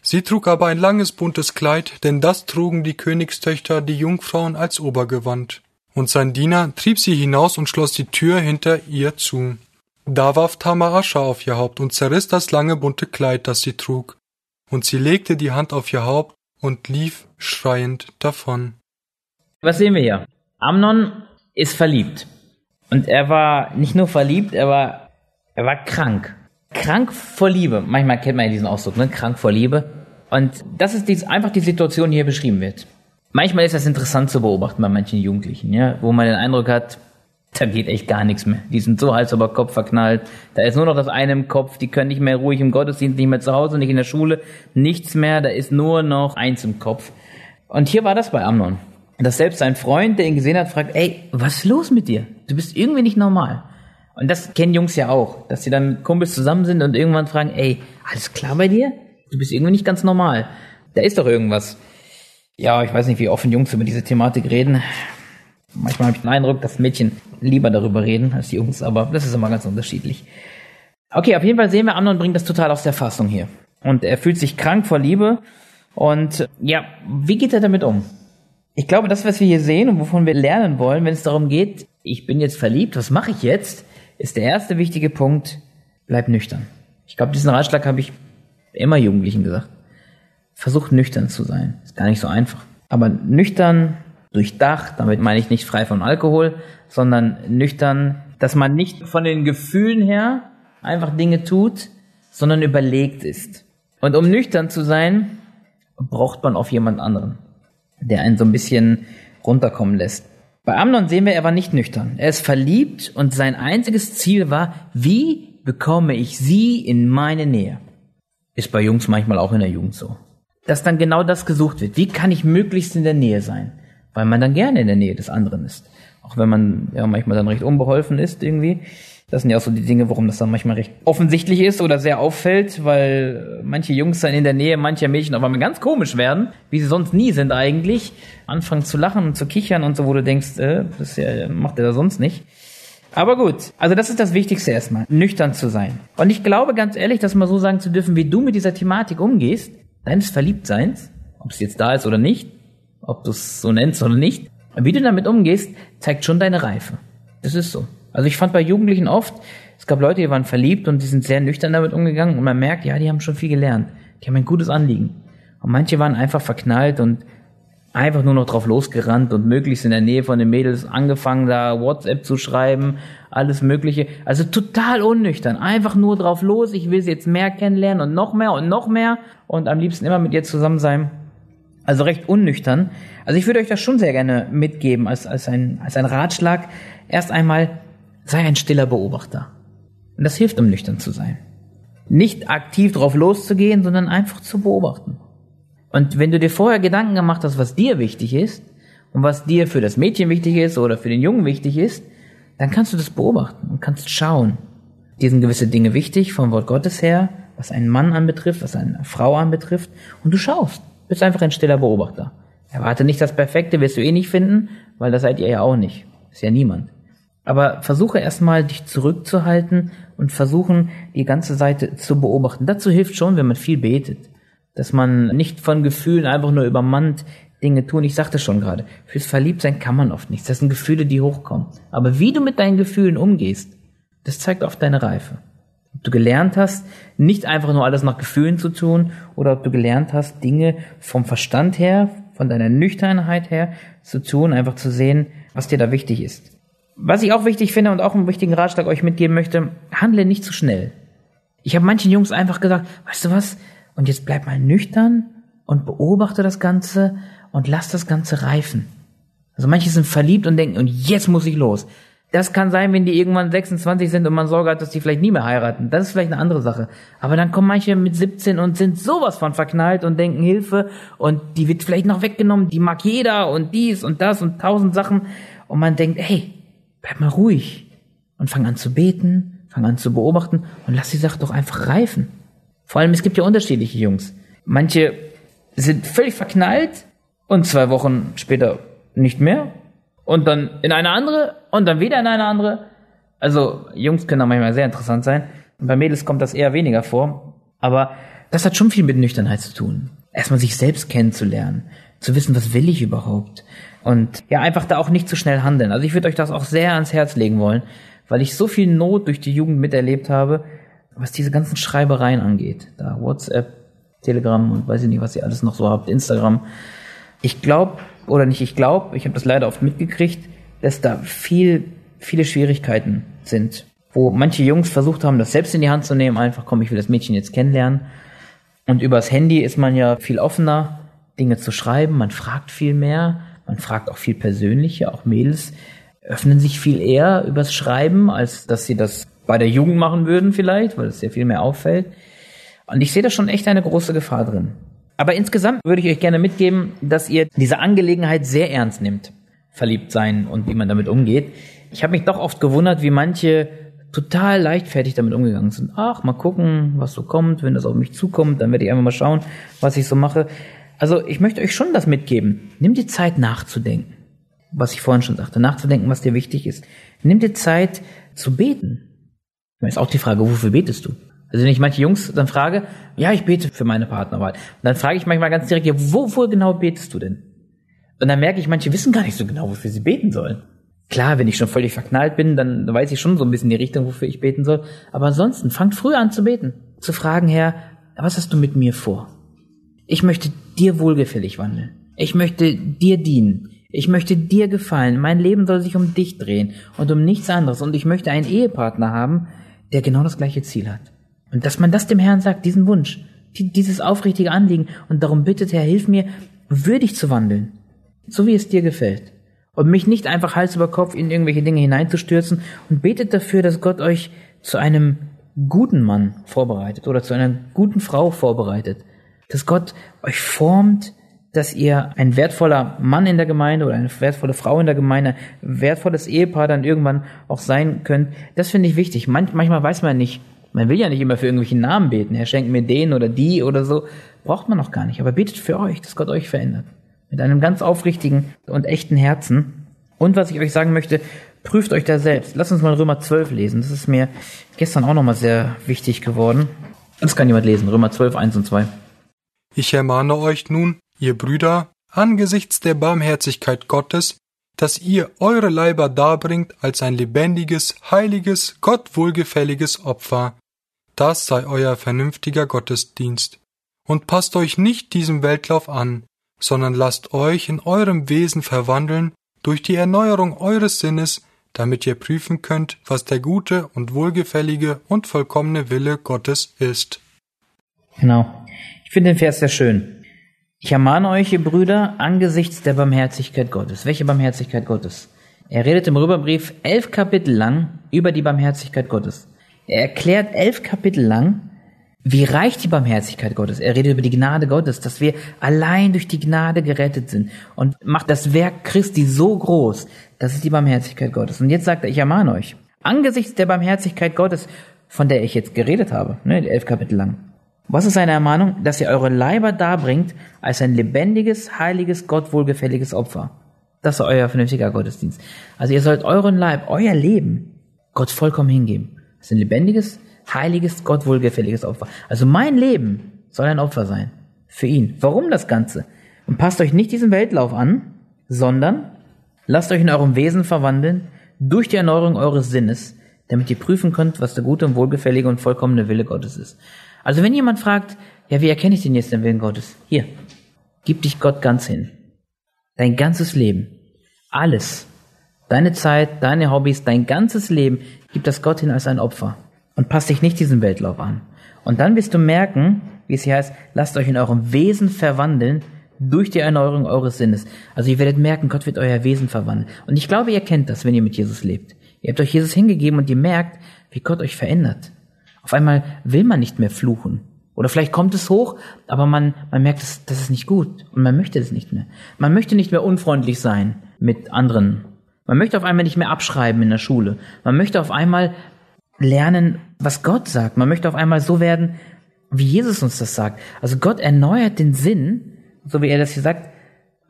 Sie trug aber ein langes buntes Kleid, denn das trugen die Königstöchter die Jungfrauen als Obergewand. Und sein Diener trieb sie hinaus und schloss die Tür hinter ihr zu. Da warf Tamar Asche auf ihr Haupt und zerriss das lange bunte Kleid, das sie trug. Und sie legte die Hand auf ihr Haupt und lief schreiend davon. Was sehen wir hier? Amnon ist verliebt. Und er war nicht nur verliebt, er war, er war krank. Krank vor Liebe. Manchmal kennt man ja diesen Ausdruck, ne? Krank vor Liebe. Und das ist die, einfach die Situation, die hier beschrieben wird. Manchmal ist das interessant zu beobachten bei manchen Jugendlichen, ja, wo man den Eindruck hat, da geht echt gar nichts mehr. Die sind so Hals über Kopf verknallt. Da ist nur noch das eine im Kopf. Die können nicht mehr ruhig im Gottesdienst, nicht mehr zu Hause, nicht in der Schule. Nichts mehr. Da ist nur noch eins im Kopf. Und hier war das bei Amnon dass selbst sein Freund, der ihn gesehen hat, fragt, ey, was ist los mit dir? Du bist irgendwie nicht normal. Und das kennen Jungs ja auch, dass sie dann mit Kumpels zusammen sind und irgendwann fragen, ey, alles klar bei dir? Du bist irgendwie nicht ganz normal. Da ist doch irgendwas. Ja, ich weiß nicht, wie offen Jungs über diese Thematik reden. Manchmal habe ich den Eindruck, dass Mädchen lieber darüber reden als die Jungs, aber das ist immer ganz unterschiedlich. Okay, auf jeden Fall sehen wir, Amnon bringt das total aus der Fassung hier. Und er fühlt sich krank vor Liebe. Und ja, wie geht er damit um? Ich glaube, das, was wir hier sehen und wovon wir lernen wollen, wenn es darum geht, ich bin jetzt verliebt, was mache ich jetzt, ist der erste wichtige Punkt, bleib nüchtern. Ich glaube, diesen Ratschlag habe ich immer Jugendlichen gesagt. Versucht nüchtern zu sein. Ist gar nicht so einfach. Aber nüchtern, durchdacht, damit meine ich nicht frei von Alkohol, sondern nüchtern, dass man nicht von den Gefühlen her einfach Dinge tut, sondern überlegt ist. Und um nüchtern zu sein, braucht man auf jemand anderen, der einen so ein bisschen runterkommen lässt. Bei Amnon sehen wir, er war nicht nüchtern. Er ist verliebt und sein einziges Ziel war, wie bekomme ich sie in meine Nähe? Ist bei Jungs manchmal auch in der Jugend so. Dass dann genau das gesucht wird. Wie kann ich möglichst in der Nähe sein? Weil man dann gerne in der Nähe des anderen ist. Auch wenn man ja manchmal dann recht unbeholfen ist irgendwie. Das sind ja auch so die Dinge, warum das dann manchmal recht offensichtlich ist oder sehr auffällt, weil manche Jungs dann in der Nähe mancher Mädchen auf einmal ganz komisch werden, wie sie sonst nie sind eigentlich, anfangen zu lachen und zu kichern und so, wo du denkst, äh, das ja, macht er da sonst nicht. Aber gut, also das ist das Wichtigste erstmal, nüchtern zu sein. Und ich glaube ganz ehrlich, das mal so sagen zu dürfen, wie du mit dieser Thematik umgehst, deines Verliebtseins, ob es jetzt da ist oder nicht, ob du es so nennst oder nicht, wie du damit umgehst, zeigt schon deine Reife. Das ist so. Also ich fand bei Jugendlichen oft, es gab Leute, die waren verliebt und die sind sehr nüchtern damit umgegangen und man merkt, ja, die haben schon viel gelernt. Die haben ein gutes Anliegen. Und manche waren einfach verknallt und einfach nur noch drauf losgerannt und möglichst in der Nähe von den Mädels angefangen, da WhatsApp zu schreiben, alles Mögliche. Also total unnüchtern. Einfach nur drauf los, ich will sie jetzt mehr kennenlernen und noch mehr und noch mehr und am liebsten immer mit ihr zusammen sein. Also recht unnüchtern. Also ich würde euch das schon sehr gerne mitgeben als, als, ein, als ein Ratschlag. Erst einmal Sei ein stiller Beobachter. Und das hilft, um nüchtern zu sein. Nicht aktiv drauf loszugehen, sondern einfach zu beobachten. Und wenn du dir vorher Gedanken gemacht hast, was dir wichtig ist und was dir für das Mädchen wichtig ist oder für den Jungen wichtig ist, dann kannst du das beobachten und kannst schauen. Dir sind gewisse Dinge wichtig vom Wort Gottes her, was einen Mann anbetrifft, was eine Frau anbetrifft, und du schaust. Bist einfach ein stiller Beobachter. Erwarte nicht das Perfekte, wirst du eh nicht finden, weil das seid ihr ja auch nicht. Ist ja niemand. Aber versuche erstmal, dich zurückzuhalten und versuchen, die ganze Seite zu beobachten. Dazu hilft schon, wenn man viel betet. Dass man nicht von Gefühlen einfach nur übermannt Dinge tun. Ich sagte schon gerade, fürs Verliebtsein kann man oft nichts. Das sind Gefühle, die hochkommen. Aber wie du mit deinen Gefühlen umgehst, das zeigt oft deine Reife. Ob du gelernt hast, nicht einfach nur alles nach Gefühlen zu tun, oder ob du gelernt hast, Dinge vom Verstand her, von deiner Nüchternheit her zu tun, einfach zu sehen, was dir da wichtig ist. Was ich auch wichtig finde und auch einen wichtigen Ratschlag euch mitgeben möchte, handle nicht zu schnell. Ich habe manchen Jungs einfach gesagt, weißt du was, und jetzt bleib mal nüchtern und beobachte das Ganze und lass das Ganze reifen. Also manche sind verliebt und denken, und jetzt muss ich los. Das kann sein, wenn die irgendwann 26 sind und man Sorge hat, dass die vielleicht nie mehr heiraten. Das ist vielleicht eine andere Sache. Aber dann kommen manche mit 17 und sind sowas von verknallt und denken Hilfe und die wird vielleicht noch weggenommen, die mag jeder und dies und das und tausend Sachen. Und man denkt, hey, bleib mal ruhig und fang an zu beten, fang an zu beobachten und lass die Sache doch einfach reifen. Vor allem, es gibt ja unterschiedliche Jungs. Manche sind völlig verknallt und zwei Wochen später nicht mehr und dann in eine andere und dann wieder in eine andere. Also Jungs können da manchmal sehr interessant sein. Und bei Mädels kommt das eher weniger vor. Aber das hat schon viel mit Nüchternheit zu tun. Erstmal sich selbst kennenzulernen, zu wissen, was will ich überhaupt? Und ja, einfach da auch nicht zu schnell handeln. Also ich würde euch das auch sehr ans Herz legen wollen, weil ich so viel Not durch die Jugend miterlebt habe, was diese ganzen Schreibereien angeht. Da WhatsApp, Telegram und weiß ich nicht, was ihr alles noch so habt, Instagram. Ich glaube, oder nicht ich glaube, ich habe das leider oft mitgekriegt, dass da viel, viele Schwierigkeiten sind. Wo manche Jungs versucht haben, das selbst in die Hand zu nehmen, einfach komm, ich will das Mädchen jetzt kennenlernen. Und übers Handy ist man ja viel offener, Dinge zu schreiben, man fragt viel mehr, man fragt auch viel persönlicher, auch Mädels öffnen sich viel eher übers Schreiben, als dass sie das bei der Jugend machen würden vielleicht, weil es sehr viel mehr auffällt. Und ich sehe da schon echt eine große Gefahr drin. Aber insgesamt würde ich euch gerne mitgeben, dass ihr diese Angelegenheit sehr ernst nimmt. Verliebt sein und wie man damit umgeht. Ich habe mich doch oft gewundert, wie manche total leichtfertig damit umgegangen sind. Ach, mal gucken, was so kommt. Wenn das auf mich zukommt, dann werde ich einfach mal schauen, was ich so mache. Also ich möchte euch schon das mitgeben. Nimm dir Zeit nachzudenken. Was ich vorhin schon sagte, nachzudenken, was dir wichtig ist. Nimm dir Zeit zu beten. Da ist auch die Frage, wofür betest du? Also wenn ich manche Jungs dann frage, ja, ich bete für meine Partnerwahl. Und dann frage ich manchmal ganz direkt, ja, wofür genau betest du denn? Und dann merke ich, manche wissen gar nicht so genau, wofür sie beten sollen. Klar, wenn ich schon völlig verknallt bin, dann weiß ich schon so ein bisschen die Richtung, wofür ich beten soll. Aber ansonsten, fangt früh an zu beten. Zu fragen, Herr, was hast du mit mir vor? Ich möchte dir wohlgefällig wandeln. Ich möchte dir dienen. Ich möchte dir gefallen. Mein Leben soll sich um dich drehen und um nichts anderes. Und ich möchte einen Ehepartner haben, der genau das gleiche Ziel hat. Und dass man das dem Herrn sagt, diesen Wunsch, dieses aufrichtige Anliegen und darum bittet, Herr, hilf mir, würdig zu wandeln, so wie es dir gefällt. Und mich nicht einfach Hals über Kopf in irgendwelche Dinge hineinzustürzen und betet dafür, dass Gott euch zu einem guten Mann vorbereitet oder zu einer guten Frau vorbereitet. Dass Gott euch formt, dass ihr ein wertvoller Mann in der Gemeinde oder eine wertvolle Frau in der Gemeinde, ein wertvolles Ehepaar dann irgendwann auch sein könnt. Das finde ich wichtig. Manch, manchmal weiß man nicht, man will ja nicht immer für irgendwelche Namen beten. Er schenkt mir den oder die oder so. Braucht man noch gar nicht. Aber betet für euch, dass Gott euch verändert. Mit einem ganz aufrichtigen und echten Herzen. Und was ich euch sagen möchte, prüft euch da selbst. Lasst uns mal Römer 12 lesen. Das ist mir gestern auch nochmal sehr wichtig geworden. Das kann jemand lesen. Römer 12, 1 und 2. Ich ermahne euch nun, ihr Brüder, angesichts der Barmherzigkeit Gottes, dass ihr eure Leiber darbringt als ein lebendiges, heiliges, Gott wohlgefälliges Opfer. Das sei euer vernünftiger Gottesdienst. Und passt euch nicht diesem Weltlauf an, sondern lasst euch in eurem Wesen verwandeln durch die Erneuerung eures Sinnes, damit ihr prüfen könnt, was der gute und wohlgefällige und vollkommene Wille Gottes ist. Genau. Ich finde den Vers sehr schön. Ich ermahne euch, ihr Brüder, angesichts der Barmherzigkeit Gottes. Welche Barmherzigkeit Gottes? Er redet im Römerbrief elf Kapitel lang über die Barmherzigkeit Gottes. Er erklärt elf Kapitel lang, wie reich die Barmherzigkeit Gottes. Er redet über die Gnade Gottes, dass wir allein durch die Gnade gerettet sind und macht das Werk Christi so groß. Das ist die Barmherzigkeit Gottes. Und jetzt sagt er, ich ermahne euch, angesichts der Barmherzigkeit Gottes, von der ich jetzt geredet habe, ne, elf Kapitel lang. Was ist seine Ermahnung? Dass ihr eure Leiber darbringt als ein lebendiges, heiliges, Gott wohlgefälliges Opfer. Das ist euer vernünftiger Gottesdienst. Also ihr sollt euren Leib, euer Leben Gott vollkommen hingeben. Das ist ein lebendiges, heiliges, Gott wohlgefälliges Opfer. Also mein Leben soll ein Opfer sein. Für ihn. Warum das Ganze? Und passt euch nicht diesem Weltlauf an, sondern lasst euch in eurem Wesen verwandeln durch die Erneuerung eures Sinnes, damit ihr prüfen könnt, was der gute und wohlgefällige und vollkommene Wille Gottes ist. Also wenn jemand fragt, ja, wie erkenne ich denn jetzt den Willen Gottes? Hier, gib dich Gott ganz hin. Dein ganzes Leben. Alles. Deine Zeit, deine Hobbys, dein ganzes Leben, gib das Gott hin als ein Opfer und passt dich nicht diesem Weltlauf an. Und dann wirst du merken, wie es hier heißt, lasst euch in eurem Wesen verwandeln durch die Erneuerung eures Sinnes. Also ihr werdet merken, Gott wird euer Wesen verwandeln. Und ich glaube, ihr kennt das, wenn ihr mit Jesus lebt. Ihr habt euch Jesus hingegeben und ihr merkt, wie Gott euch verändert. Auf einmal will man nicht mehr fluchen. Oder vielleicht kommt es hoch, aber man, man merkt, das, das ist nicht gut und man möchte das nicht mehr. Man möchte nicht mehr unfreundlich sein mit anderen. Man möchte auf einmal nicht mehr abschreiben in der Schule. Man möchte auf einmal lernen, was Gott sagt. Man möchte auf einmal so werden, wie Jesus uns das sagt. Also Gott erneuert den Sinn, so wie er das hier sagt,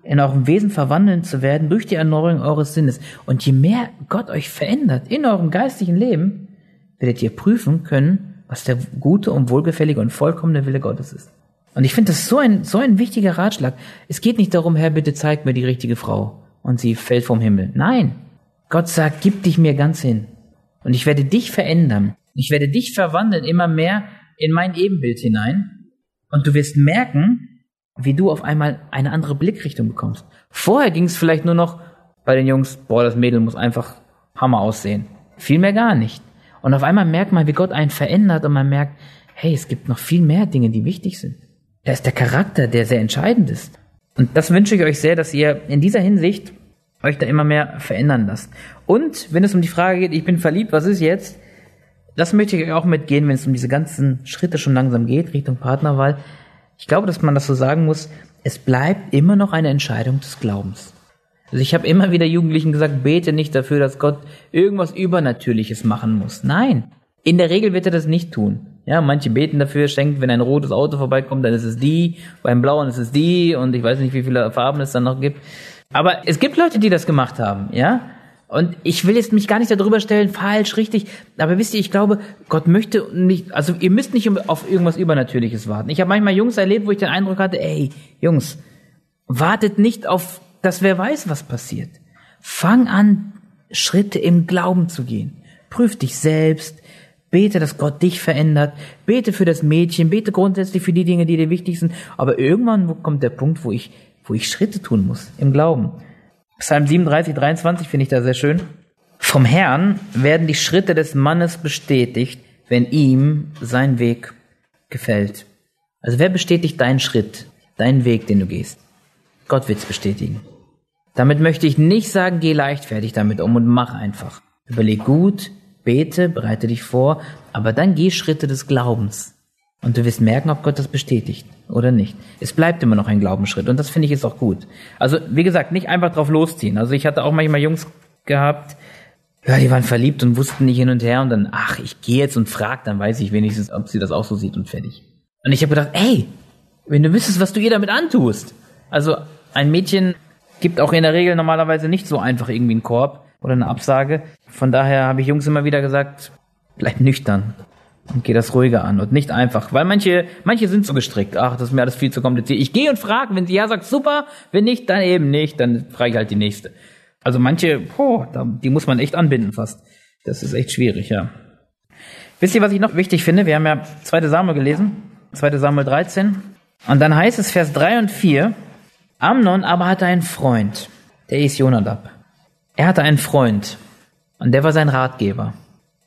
in eurem Wesen verwandeln zu werden durch die Erneuerung eures Sinnes. Und je mehr Gott euch verändert in eurem geistlichen Leben, werdet ihr prüfen können, was der gute und wohlgefällige und vollkommene Wille Gottes ist. Und ich finde das so ein, so ein wichtiger Ratschlag. Es geht nicht darum, Herr, bitte zeig mir die richtige Frau und sie fällt vom Himmel. Nein. Gott sagt, gib dich mir ganz hin. Und ich werde dich verändern. Ich werde dich verwandeln immer mehr in mein Ebenbild hinein. Und du wirst merken, wie du auf einmal eine andere Blickrichtung bekommst. Vorher ging es vielleicht nur noch bei den Jungs, boah, das Mädel muss einfach Hammer aussehen. Viel mehr gar nicht. Und auf einmal merkt man, wie Gott einen verändert und man merkt, hey, es gibt noch viel mehr Dinge, die wichtig sind. Da ist der Charakter, der sehr entscheidend ist. Und das wünsche ich euch sehr, dass ihr in dieser Hinsicht euch da immer mehr verändern lasst. Und wenn es um die Frage geht, ich bin verliebt, was ist jetzt? Das möchte ich euch auch mitgehen, wenn es um diese ganzen Schritte schon langsam geht, Richtung Partnerwahl. Ich glaube, dass man das so sagen muss, es bleibt immer noch eine Entscheidung des Glaubens. Also ich habe immer wieder Jugendlichen gesagt, bete nicht dafür, dass Gott irgendwas Übernatürliches machen muss. Nein, in der Regel wird er das nicht tun. Ja, manche beten dafür, schenkt, wenn ein rotes Auto vorbeikommt, dann ist es die, beim blauen ist es die und ich weiß nicht, wie viele Farben es dann noch gibt. Aber es gibt Leute, die das gemacht haben, ja. Und ich will jetzt mich gar nicht darüber stellen, falsch, richtig. Aber wisst ihr, ich glaube, Gott möchte nicht, also ihr müsst nicht auf irgendwas Übernatürliches warten. Ich habe manchmal Jungs erlebt, wo ich den Eindruck hatte, ey, Jungs, wartet nicht auf, dass wer weiß, was passiert. Fang an, Schritte im Glauben zu gehen. Prüf dich selbst. Bete, dass Gott dich verändert. Bete für das Mädchen. Bete grundsätzlich für die Dinge, die dir wichtig sind. Aber irgendwann kommt der Punkt, wo ich wo ich Schritte tun muss im Glauben. Psalm 37, 23 finde ich da sehr schön. Vom Herrn werden die Schritte des Mannes bestätigt, wenn ihm sein Weg gefällt. Also wer bestätigt deinen Schritt, deinen Weg, den du gehst? Gott wird's bestätigen. Damit möchte ich nicht sagen, geh leichtfertig damit um und mach einfach. Überleg gut, bete, bereite dich vor, aber dann geh Schritte des Glaubens. Und du wirst merken, ob Gott das bestätigt oder nicht. Es bleibt immer noch ein Glaubensschritt und das finde ich ist auch gut. Also, wie gesagt, nicht einfach drauf losziehen. Also, ich hatte auch manchmal Jungs gehabt, ja, die waren verliebt und wussten nicht hin und her und dann, ach, ich gehe jetzt und frag, dann weiß ich wenigstens, ob sie das auch so sieht und fertig. Und ich habe gedacht, ey, wenn du wüsstest, was du ihr damit antust. Also, ein Mädchen gibt auch in der Regel normalerweise nicht so einfach irgendwie einen Korb oder eine Absage. Von daher habe ich Jungs immer wieder gesagt, bleib nüchtern und geh das ruhiger an und nicht einfach, weil manche manche sind so gestrickt, ach, das ist mir alles viel zu kompliziert. Ich gehe und frage, wenn sie ja sagt, super, wenn nicht, dann eben nicht, dann frage ich halt die nächste. Also manche, boah, die muss man echt anbinden fast. Das ist echt schwierig, ja. Wisst ihr, was ich noch wichtig finde? Wir haben ja 2. Samuel gelesen, 2. Samuel 13. Und dann heißt es Vers 3 und 4, Amnon aber hatte einen Freund, der ist Jonadab. Er hatte einen Freund und der war sein Ratgeber.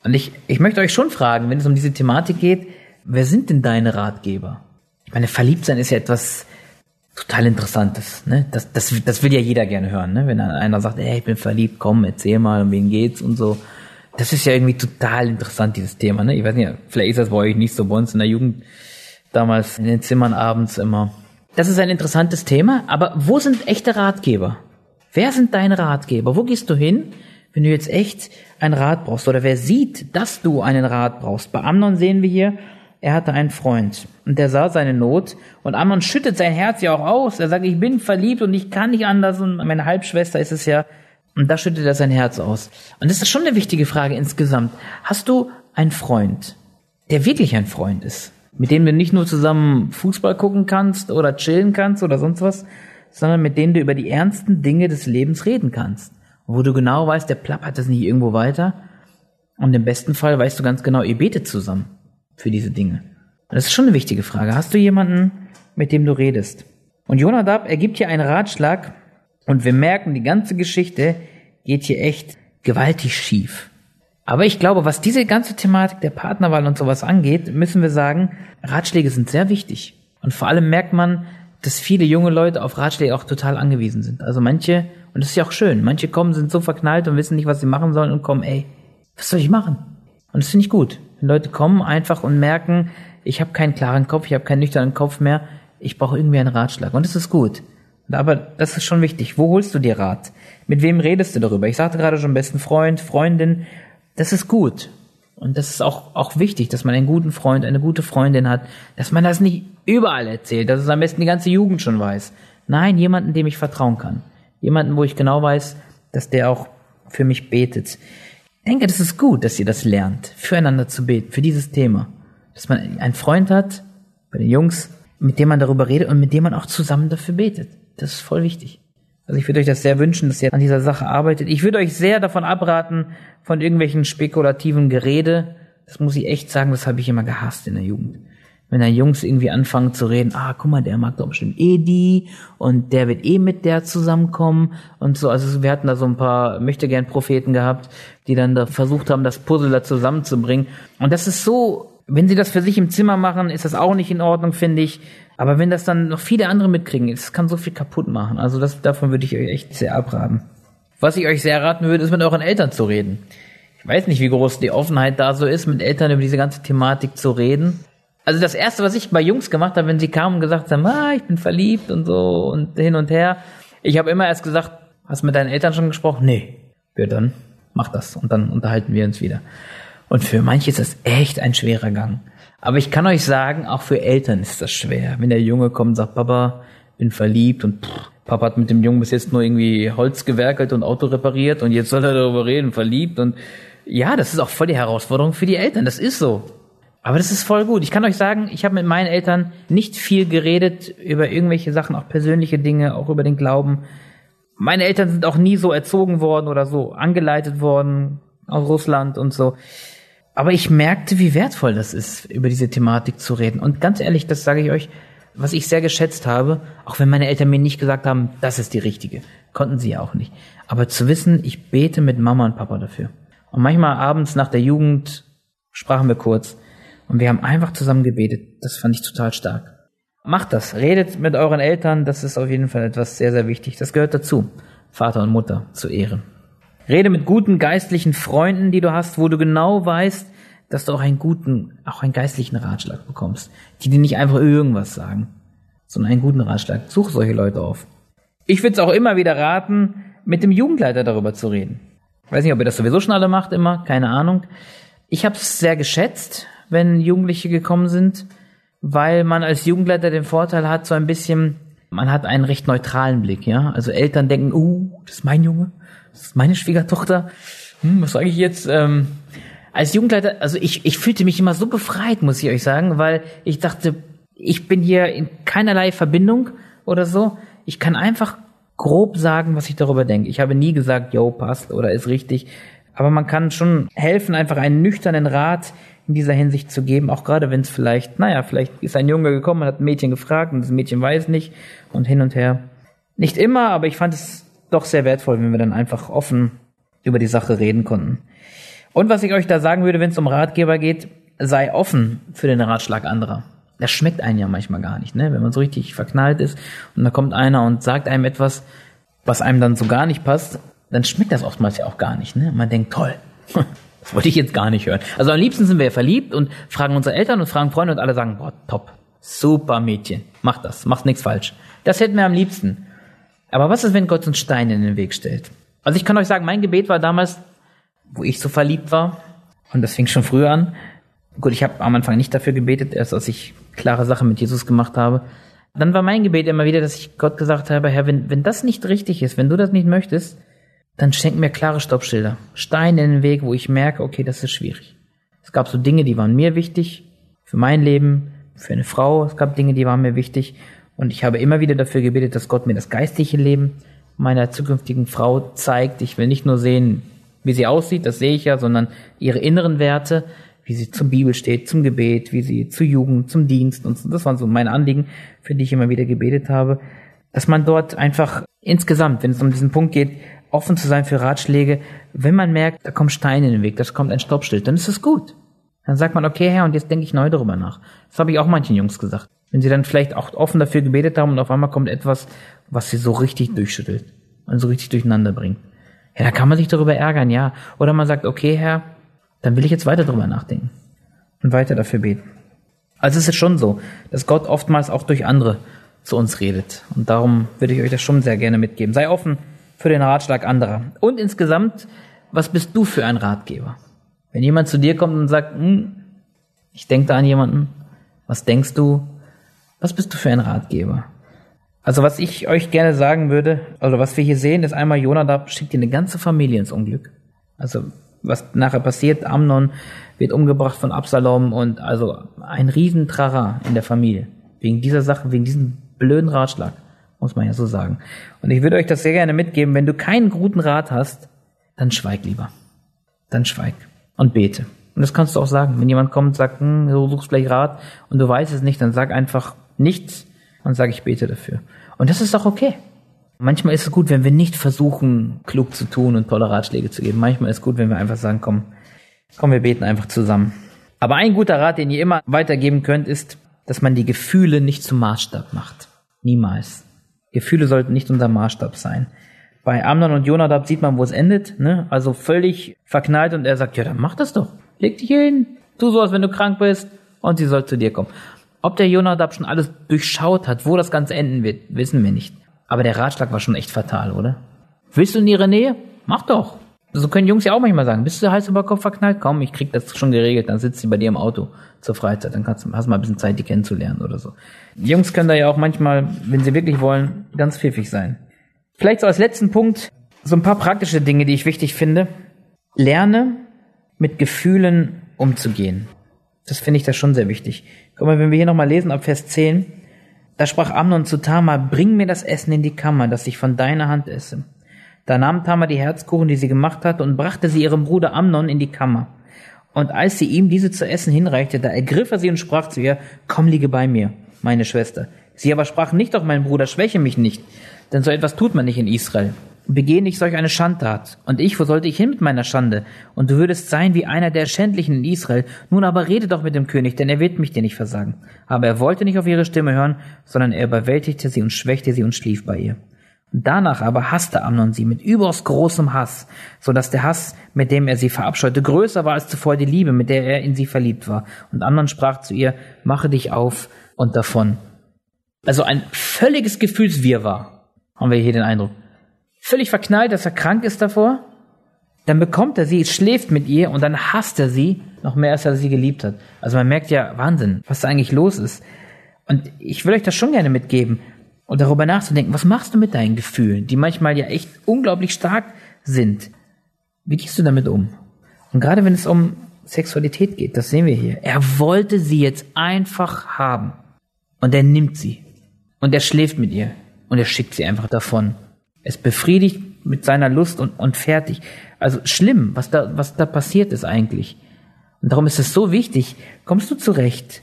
Und ich, ich möchte euch schon fragen, wenn es um diese Thematik geht, wer sind denn deine Ratgeber? Ich meine, verliebt sein ist ja etwas total Interessantes. Ne? Das, das, das will ja jeder gerne hören. Ne? Wenn einer sagt, hey, ich bin verliebt, komm, erzähl mal, um wen geht's und so. Das ist ja irgendwie total interessant, dieses Thema. Ne? Ich weiß nicht, vielleicht ist das bei euch nicht so bei uns in der Jugend damals in den Zimmern abends immer. Das ist ein interessantes Thema, aber wo sind echte Ratgeber? Wer sind deine Ratgeber? Wo gehst du hin, wenn du jetzt echt einen Rat brauchst? Oder wer sieht, dass du einen Rat brauchst? Bei Amnon sehen wir hier, er hatte einen Freund und der sah seine Not und Amnon schüttet sein Herz ja auch aus. Er sagt, ich bin verliebt und ich kann nicht anders und meine Halbschwester ist es ja. Und da schüttet er sein Herz aus. Und das ist schon eine wichtige Frage insgesamt. Hast du einen Freund, der wirklich ein Freund ist? Mit dem du nicht nur zusammen Fußball gucken kannst oder chillen kannst oder sonst was, sondern mit denen du über die ernsten Dinge des Lebens reden kannst. Wo du genau weißt, der plappert das nicht irgendwo weiter. Und im besten Fall weißt du ganz genau, ihr betet zusammen für diese Dinge. Das ist schon eine wichtige Frage. Hast du jemanden, mit dem du redest? Und Jonadab ergibt hier einen Ratschlag und wir merken, die ganze Geschichte geht hier echt gewaltig schief. Aber ich glaube, was diese ganze Thematik der Partnerwahl und sowas angeht, müssen wir sagen, Ratschläge sind sehr wichtig. Und vor allem merkt man, dass viele junge Leute auf Ratschläge auch total angewiesen sind. Also manche, und das ist ja auch schön, manche kommen, sind so verknallt und wissen nicht, was sie machen sollen und kommen, ey, was soll ich machen? Und das finde ich gut. Wenn Leute kommen einfach und merken, ich habe keinen klaren Kopf, ich habe keinen nüchternen Kopf mehr, ich brauche irgendwie einen Ratschlag. Und das ist gut. Aber das ist schon wichtig. Wo holst du dir Rat? Mit wem redest du darüber? Ich sagte gerade schon besten Freund, Freundin. Das ist gut. Und das ist auch, auch wichtig, dass man einen guten Freund, eine gute Freundin hat, dass man das nicht überall erzählt, dass es am besten die ganze Jugend schon weiß. Nein, jemanden, dem ich vertrauen kann. Jemanden, wo ich genau weiß, dass der auch für mich betet. Ich denke, das ist gut, dass ihr das lernt, füreinander zu beten, für dieses Thema. Dass man einen Freund hat, bei den Jungs, mit dem man darüber redet und mit dem man auch zusammen dafür betet. Das ist voll wichtig. Also ich würde euch das sehr wünschen, dass ihr an dieser Sache arbeitet. Ich würde euch sehr davon abraten, von irgendwelchen spekulativen Gerede. Das muss ich echt sagen, das habe ich immer gehasst in der Jugend. Wenn da Jungs irgendwie anfangen zu reden, ah, guck mal, der mag doch bestimmt eh die und der wird eh mit der zusammenkommen und so. Also wir hatten da so ein paar möchte gern Propheten gehabt, die dann da versucht haben, das Puzzle da zusammenzubringen. Und das ist so, wenn sie das für sich im Zimmer machen, ist das auch nicht in Ordnung, finde ich. Aber wenn das dann noch viele andere mitkriegen, das kann so viel kaputt machen. Also das, davon würde ich euch echt sehr abraten. Was ich euch sehr raten würde, ist mit euren Eltern zu reden. Ich weiß nicht, wie groß die Offenheit da so ist, mit Eltern über diese ganze Thematik zu reden. Also das erste, was ich bei Jungs gemacht habe, wenn sie kamen und gesagt haben, ah, ich bin verliebt und so und hin und her. Ich habe immer erst gesagt, hast du mit deinen Eltern schon gesprochen? Nee. Ja, dann mach das und dann unterhalten wir uns wieder. Und für manche ist das echt ein schwerer Gang. Aber ich kann euch sagen, auch für Eltern ist das schwer. Wenn der Junge kommt und sagt, Papa, bin verliebt und pff, Papa hat mit dem Jungen bis jetzt nur irgendwie Holz gewerkelt und Auto repariert und jetzt soll er darüber reden, verliebt und ja, das ist auch voll die Herausforderung für die Eltern. Das ist so. Aber das ist voll gut. Ich kann euch sagen, ich habe mit meinen Eltern nicht viel geredet über irgendwelche Sachen, auch persönliche Dinge, auch über den Glauben. Meine Eltern sind auch nie so erzogen worden oder so angeleitet worden aus Russland und so. Aber ich merkte, wie wertvoll das ist, über diese Thematik zu reden. Und ganz ehrlich, das sage ich euch, was ich sehr geschätzt habe, auch wenn meine Eltern mir nicht gesagt haben, das ist die richtige, konnten sie ja auch nicht. Aber zu wissen, ich bete mit Mama und Papa dafür. Und manchmal abends nach der Jugend sprachen wir kurz und wir haben einfach zusammen gebetet. Das fand ich total stark. Macht das, redet mit euren Eltern, das ist auf jeden Fall etwas sehr, sehr wichtig. Das gehört dazu, Vater und Mutter zu ehren. Rede mit guten geistlichen Freunden, die du hast, wo du genau weißt, dass du auch einen guten, auch einen geistlichen Ratschlag bekommst, die dir nicht einfach irgendwas sagen, sondern einen guten Ratschlag. Such solche Leute auf. Ich würde es auch immer wieder raten, mit dem Jugendleiter darüber zu reden. weiß nicht, ob ihr das sowieso schon alle macht, immer, keine Ahnung. Ich habe es sehr geschätzt, wenn Jugendliche gekommen sind, weil man als Jugendleiter den Vorteil hat, so ein bisschen, man hat einen recht neutralen Blick, ja. Also Eltern denken, uh, das ist mein Junge, das ist meine Schwiegertochter. Hm, was sage ich jetzt? Ähm, als Jugendleiter, also ich, ich fühlte mich immer so befreit, muss ich euch sagen, weil ich dachte, ich bin hier in keinerlei Verbindung oder so. Ich kann einfach grob sagen, was ich darüber denke. Ich habe nie gesagt, yo, passt oder ist richtig. Aber man kann schon helfen, einfach einen nüchternen Rat in dieser Hinsicht zu geben, auch gerade wenn es vielleicht, naja, vielleicht ist ein Junge gekommen, hat ein Mädchen gefragt und das Mädchen weiß nicht und hin und her. Nicht immer, aber ich fand es doch sehr wertvoll, wenn wir dann einfach offen über die Sache reden konnten. Und was ich euch da sagen würde, wenn es um Ratgeber geht, sei offen für den Ratschlag anderer. Das schmeckt einem ja manchmal gar nicht, ne? Wenn man so richtig verknallt ist und da kommt einer und sagt einem etwas, was einem dann so gar nicht passt, dann schmeckt das oftmals ja auch gar nicht, ne? Man denkt, toll, *laughs* das wollte ich jetzt gar nicht hören. Also am liebsten sind wir ja verliebt und fragen unsere Eltern und fragen Freunde und alle sagen, boah, top, super Mädchen, mach das, machst nichts falsch. Das hätten wir am liebsten. Aber was ist, wenn Gott uns Steine in den Weg stellt? Also ich kann euch sagen, mein Gebet war damals, wo ich so verliebt war, und das fing schon früher an. Gut, ich habe am Anfang nicht dafür gebetet, erst als ich klare Sachen mit Jesus gemacht habe. Dann war mein Gebet immer wieder, dass ich Gott gesagt habe, Herr, wenn, wenn das nicht richtig ist, wenn du das nicht möchtest, dann schenk mir klare Stoppschilder. Steine in den Weg, wo ich merke, okay, das ist schwierig. Es gab so Dinge, die waren mir wichtig, für mein Leben, für eine Frau. Es gab Dinge, die waren mir wichtig. Und ich habe immer wieder dafür gebetet, dass Gott mir das geistliche Leben meiner zukünftigen Frau zeigt. Ich will nicht nur sehen, wie sie aussieht, das sehe ich ja, sondern ihre inneren Werte, wie sie zum Bibel steht, zum Gebet, wie sie zur Jugend, zum Dienst und das waren so meine Anliegen, für die ich immer wieder gebetet habe, dass man dort einfach insgesamt, wenn es um diesen Punkt geht, offen zu sein für Ratschläge, wenn man merkt, da kommen Steine in den Weg, da kommt ein Stoppschild, dann ist es gut. Dann sagt man, okay, Herr, und jetzt denke ich neu darüber nach. Das habe ich auch manchen Jungs gesagt. Wenn sie dann vielleicht auch offen dafür gebetet haben und auf einmal kommt etwas, was sie so richtig durchschüttelt und so richtig durcheinander bringt. Ja, da kann man sich darüber ärgern, ja. Oder man sagt, okay, Herr, dann will ich jetzt weiter darüber nachdenken und weiter dafür beten. Also es ist schon so, dass Gott oftmals auch durch andere zu uns redet. Und darum würde ich euch das schon sehr gerne mitgeben. Sei offen für den Ratschlag anderer. Und insgesamt, was bist du für ein Ratgeber? Wenn jemand zu dir kommt und sagt, hm, ich denke da an jemanden, was denkst du? Was bist du für ein Ratgeber? Also was ich euch gerne sagen würde, also was wir hier sehen, ist einmal Jonadab schickt eine ganze Familie ins Unglück. Also was nachher passiert, Amnon wird umgebracht von Absalom und also ein Riesentrara in der Familie. Wegen dieser Sache, wegen diesem blöden Ratschlag, muss man ja so sagen. Und ich würde euch das sehr gerne mitgeben, wenn du keinen guten Rat hast, dann schweig lieber. Dann schweig und bete. Und das kannst du auch sagen. Wenn jemand kommt und sagt, hm, du suchst vielleicht Rat und du weißt es nicht, dann sag einfach, nichts und sage, ich bete dafür. Und das ist auch okay. Manchmal ist es gut, wenn wir nicht versuchen, klug zu tun und tolle Ratschläge zu geben. Manchmal ist es gut, wenn wir einfach sagen, komm, komm, wir beten einfach zusammen. Aber ein guter Rat, den ihr immer weitergeben könnt, ist, dass man die Gefühle nicht zum Maßstab macht. Niemals. Gefühle sollten nicht unser Maßstab sein. Bei Amnon und Jonadab sieht man, wo es endet, ne? Also völlig verknallt und er sagt, ja, dann mach das doch. Leg dich hin. Tu so, als wenn du krank bist und sie soll zu dir kommen. Ob der Jonadab schon alles durchschaut hat, wo das Ganze enden wird, wissen wir nicht. Aber der Ratschlag war schon echt fatal, oder? Willst du in ihre Nähe? Mach doch. So können Jungs ja auch manchmal sagen, bist du heiß über Kopf verknallt? Komm, ich krieg das schon geregelt, dann sitzt sie bei dir im Auto zur Freizeit, dann kannst, hast du mal ein bisschen Zeit, die kennenzulernen oder so. Jungs können da ja auch manchmal, wenn sie wirklich wollen, ganz pfiffig sein. Vielleicht so als letzten Punkt so ein paar praktische Dinge, die ich wichtig finde. Lerne mit Gefühlen umzugehen. Das finde ich da schon sehr wichtig. Guck mal, wenn wir hier nochmal lesen ab Vers 10, da sprach Amnon zu Tamar, bring mir das Essen in die Kammer, dass ich von deiner Hand esse. Da nahm Tamar die Herzkuchen, die sie gemacht hatte, und brachte sie ihrem Bruder Amnon in die Kammer. Und als sie ihm diese zu essen hinreichte, da ergriff er sie und sprach zu ihr, komm, liege bei mir, meine Schwester. Sie aber sprach nicht, doch mein Bruder, schwäche mich nicht, denn so etwas tut man nicht in Israel. Begehe nicht solch eine Schandtat. Und ich, wo sollte ich hin mit meiner Schande? Und du würdest sein wie einer der Schändlichen in Israel. Nun aber rede doch mit dem König, denn er wird mich dir nicht versagen. Aber er wollte nicht auf ihre Stimme hören, sondern er überwältigte sie und schwächte sie und schlief bei ihr. Und danach aber hasste Amnon sie mit überaus großem Hass, so dass der Hass, mit dem er sie verabscheute, größer war als zuvor die Liebe, mit der er in sie verliebt war. Und Amnon sprach zu ihr, mache dich auf und davon. Also ein völliges Gefühlswirrwarr, haben wir hier den Eindruck völlig verknallt, dass er krank ist davor. Dann bekommt er sie, schläft mit ihr und dann hasst er sie noch mehr, als er sie geliebt hat. Also man merkt ja, Wahnsinn, was da eigentlich los ist. Und ich will euch das schon gerne mitgeben und darüber nachzudenken, was machst du mit deinen Gefühlen, die manchmal ja echt unglaublich stark sind. Wie gehst du damit um? Und gerade wenn es um Sexualität geht, das sehen wir hier. Er wollte sie jetzt einfach haben. Und er nimmt sie. Und er schläft mit ihr. Und er schickt sie einfach davon. Es befriedigt mit seiner Lust und, und fertig. Also schlimm, was da, was da passiert ist eigentlich. Und darum ist es so wichtig, kommst du zurecht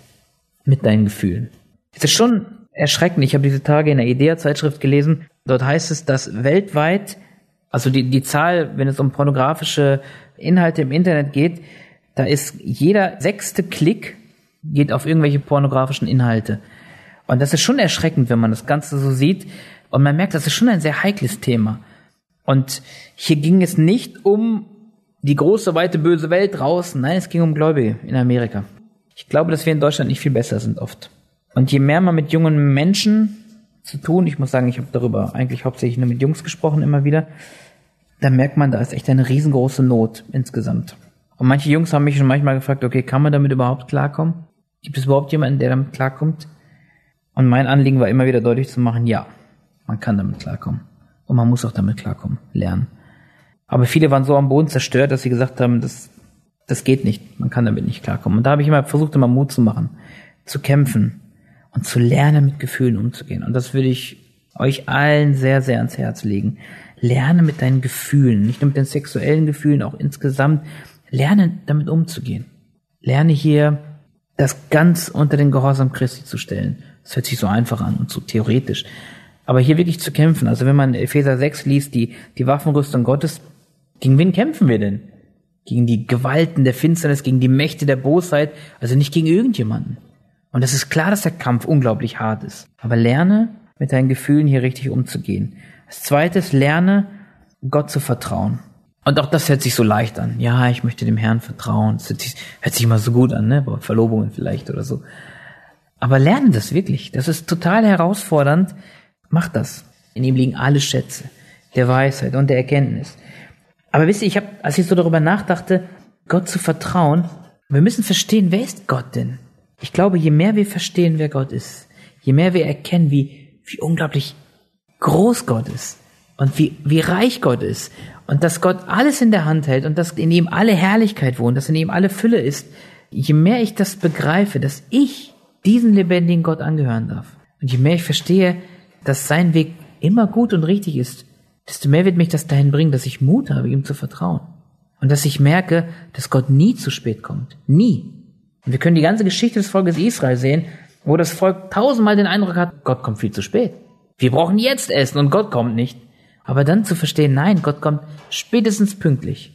mit deinen Gefühlen. Es ist schon erschreckend. Ich habe diese Tage in der IDEA-Zeitschrift gelesen. Dort heißt es, dass weltweit, also die, die Zahl, wenn es um pornografische Inhalte im Internet geht, da ist jeder sechste Klick geht auf irgendwelche pornografischen Inhalte. Und das ist schon erschreckend, wenn man das Ganze so sieht. Und man merkt, das ist schon ein sehr heikles Thema. Und hier ging es nicht um die große, weite, böse Welt draußen. Nein, es ging um Gläubige in Amerika. Ich glaube, dass wir in Deutschland nicht viel besser sind oft. Und je mehr man mit jungen Menschen zu tun, ich muss sagen, ich habe darüber eigentlich hauptsächlich nur mit Jungs gesprochen immer wieder, da merkt man, da ist echt eine riesengroße Not insgesamt. Und manche Jungs haben mich schon manchmal gefragt, okay, kann man damit überhaupt klarkommen? Gibt es überhaupt jemanden, der damit klarkommt? Und mein Anliegen war immer wieder deutlich zu machen, ja. Man kann damit klarkommen. Und man muss auch damit klarkommen, lernen. Aber viele waren so am Boden zerstört, dass sie gesagt haben, das, das geht nicht. Man kann damit nicht klarkommen. Und da habe ich immer versucht, immer Mut zu machen, zu kämpfen und zu lernen, mit Gefühlen umzugehen. Und das würde ich euch allen sehr, sehr ans Herz legen. Lerne mit deinen Gefühlen, nicht nur mit den sexuellen Gefühlen, auch insgesamt. Lerne damit umzugehen. Lerne hier das ganz unter den Gehorsam Christi zu stellen. Das hört sich so einfach an und so theoretisch. Aber hier wirklich zu kämpfen, also wenn man Epheser 6 liest, die, die Waffenrüstung Gottes, gegen wen kämpfen wir denn? Gegen die Gewalten der Finsternis, gegen die Mächte der Bosheit, also nicht gegen irgendjemanden. Und es ist klar, dass der Kampf unglaublich hart ist. Aber lerne, mit deinen Gefühlen hier richtig umzugehen. Als zweites, lerne, Gott zu vertrauen. Und auch das hört sich so leicht an. Ja, ich möchte dem Herrn vertrauen. Das hört sich, hört sich immer so gut an, ne? Verlobungen vielleicht oder so. Aber lerne das wirklich. Das ist total herausfordernd, Mach das. In ihm liegen alle Schätze der Weisheit und der Erkenntnis. Aber wisst ihr, ich habe, als ich so darüber nachdachte, Gott zu vertrauen, wir müssen verstehen, wer ist Gott denn? Ich glaube, je mehr wir verstehen, wer Gott ist, je mehr wir erkennen, wie, wie unglaublich groß Gott ist und wie, wie reich Gott ist und dass Gott alles in der Hand hält und dass in ihm alle Herrlichkeit wohnt, dass in ihm alle Fülle ist, je mehr ich das begreife, dass ich diesen lebendigen Gott angehören darf und je mehr ich verstehe, dass sein Weg immer gut und richtig ist, desto mehr wird mich das dahin bringen, dass ich Mut habe, ihm zu vertrauen. Und dass ich merke, dass Gott nie zu spät kommt. Nie. Und wir können die ganze Geschichte des Volkes Israel sehen, wo das Volk tausendmal den Eindruck hat, Gott kommt viel zu spät. Wir brauchen jetzt Essen und Gott kommt nicht. Aber dann zu verstehen, nein, Gott kommt spätestens pünktlich.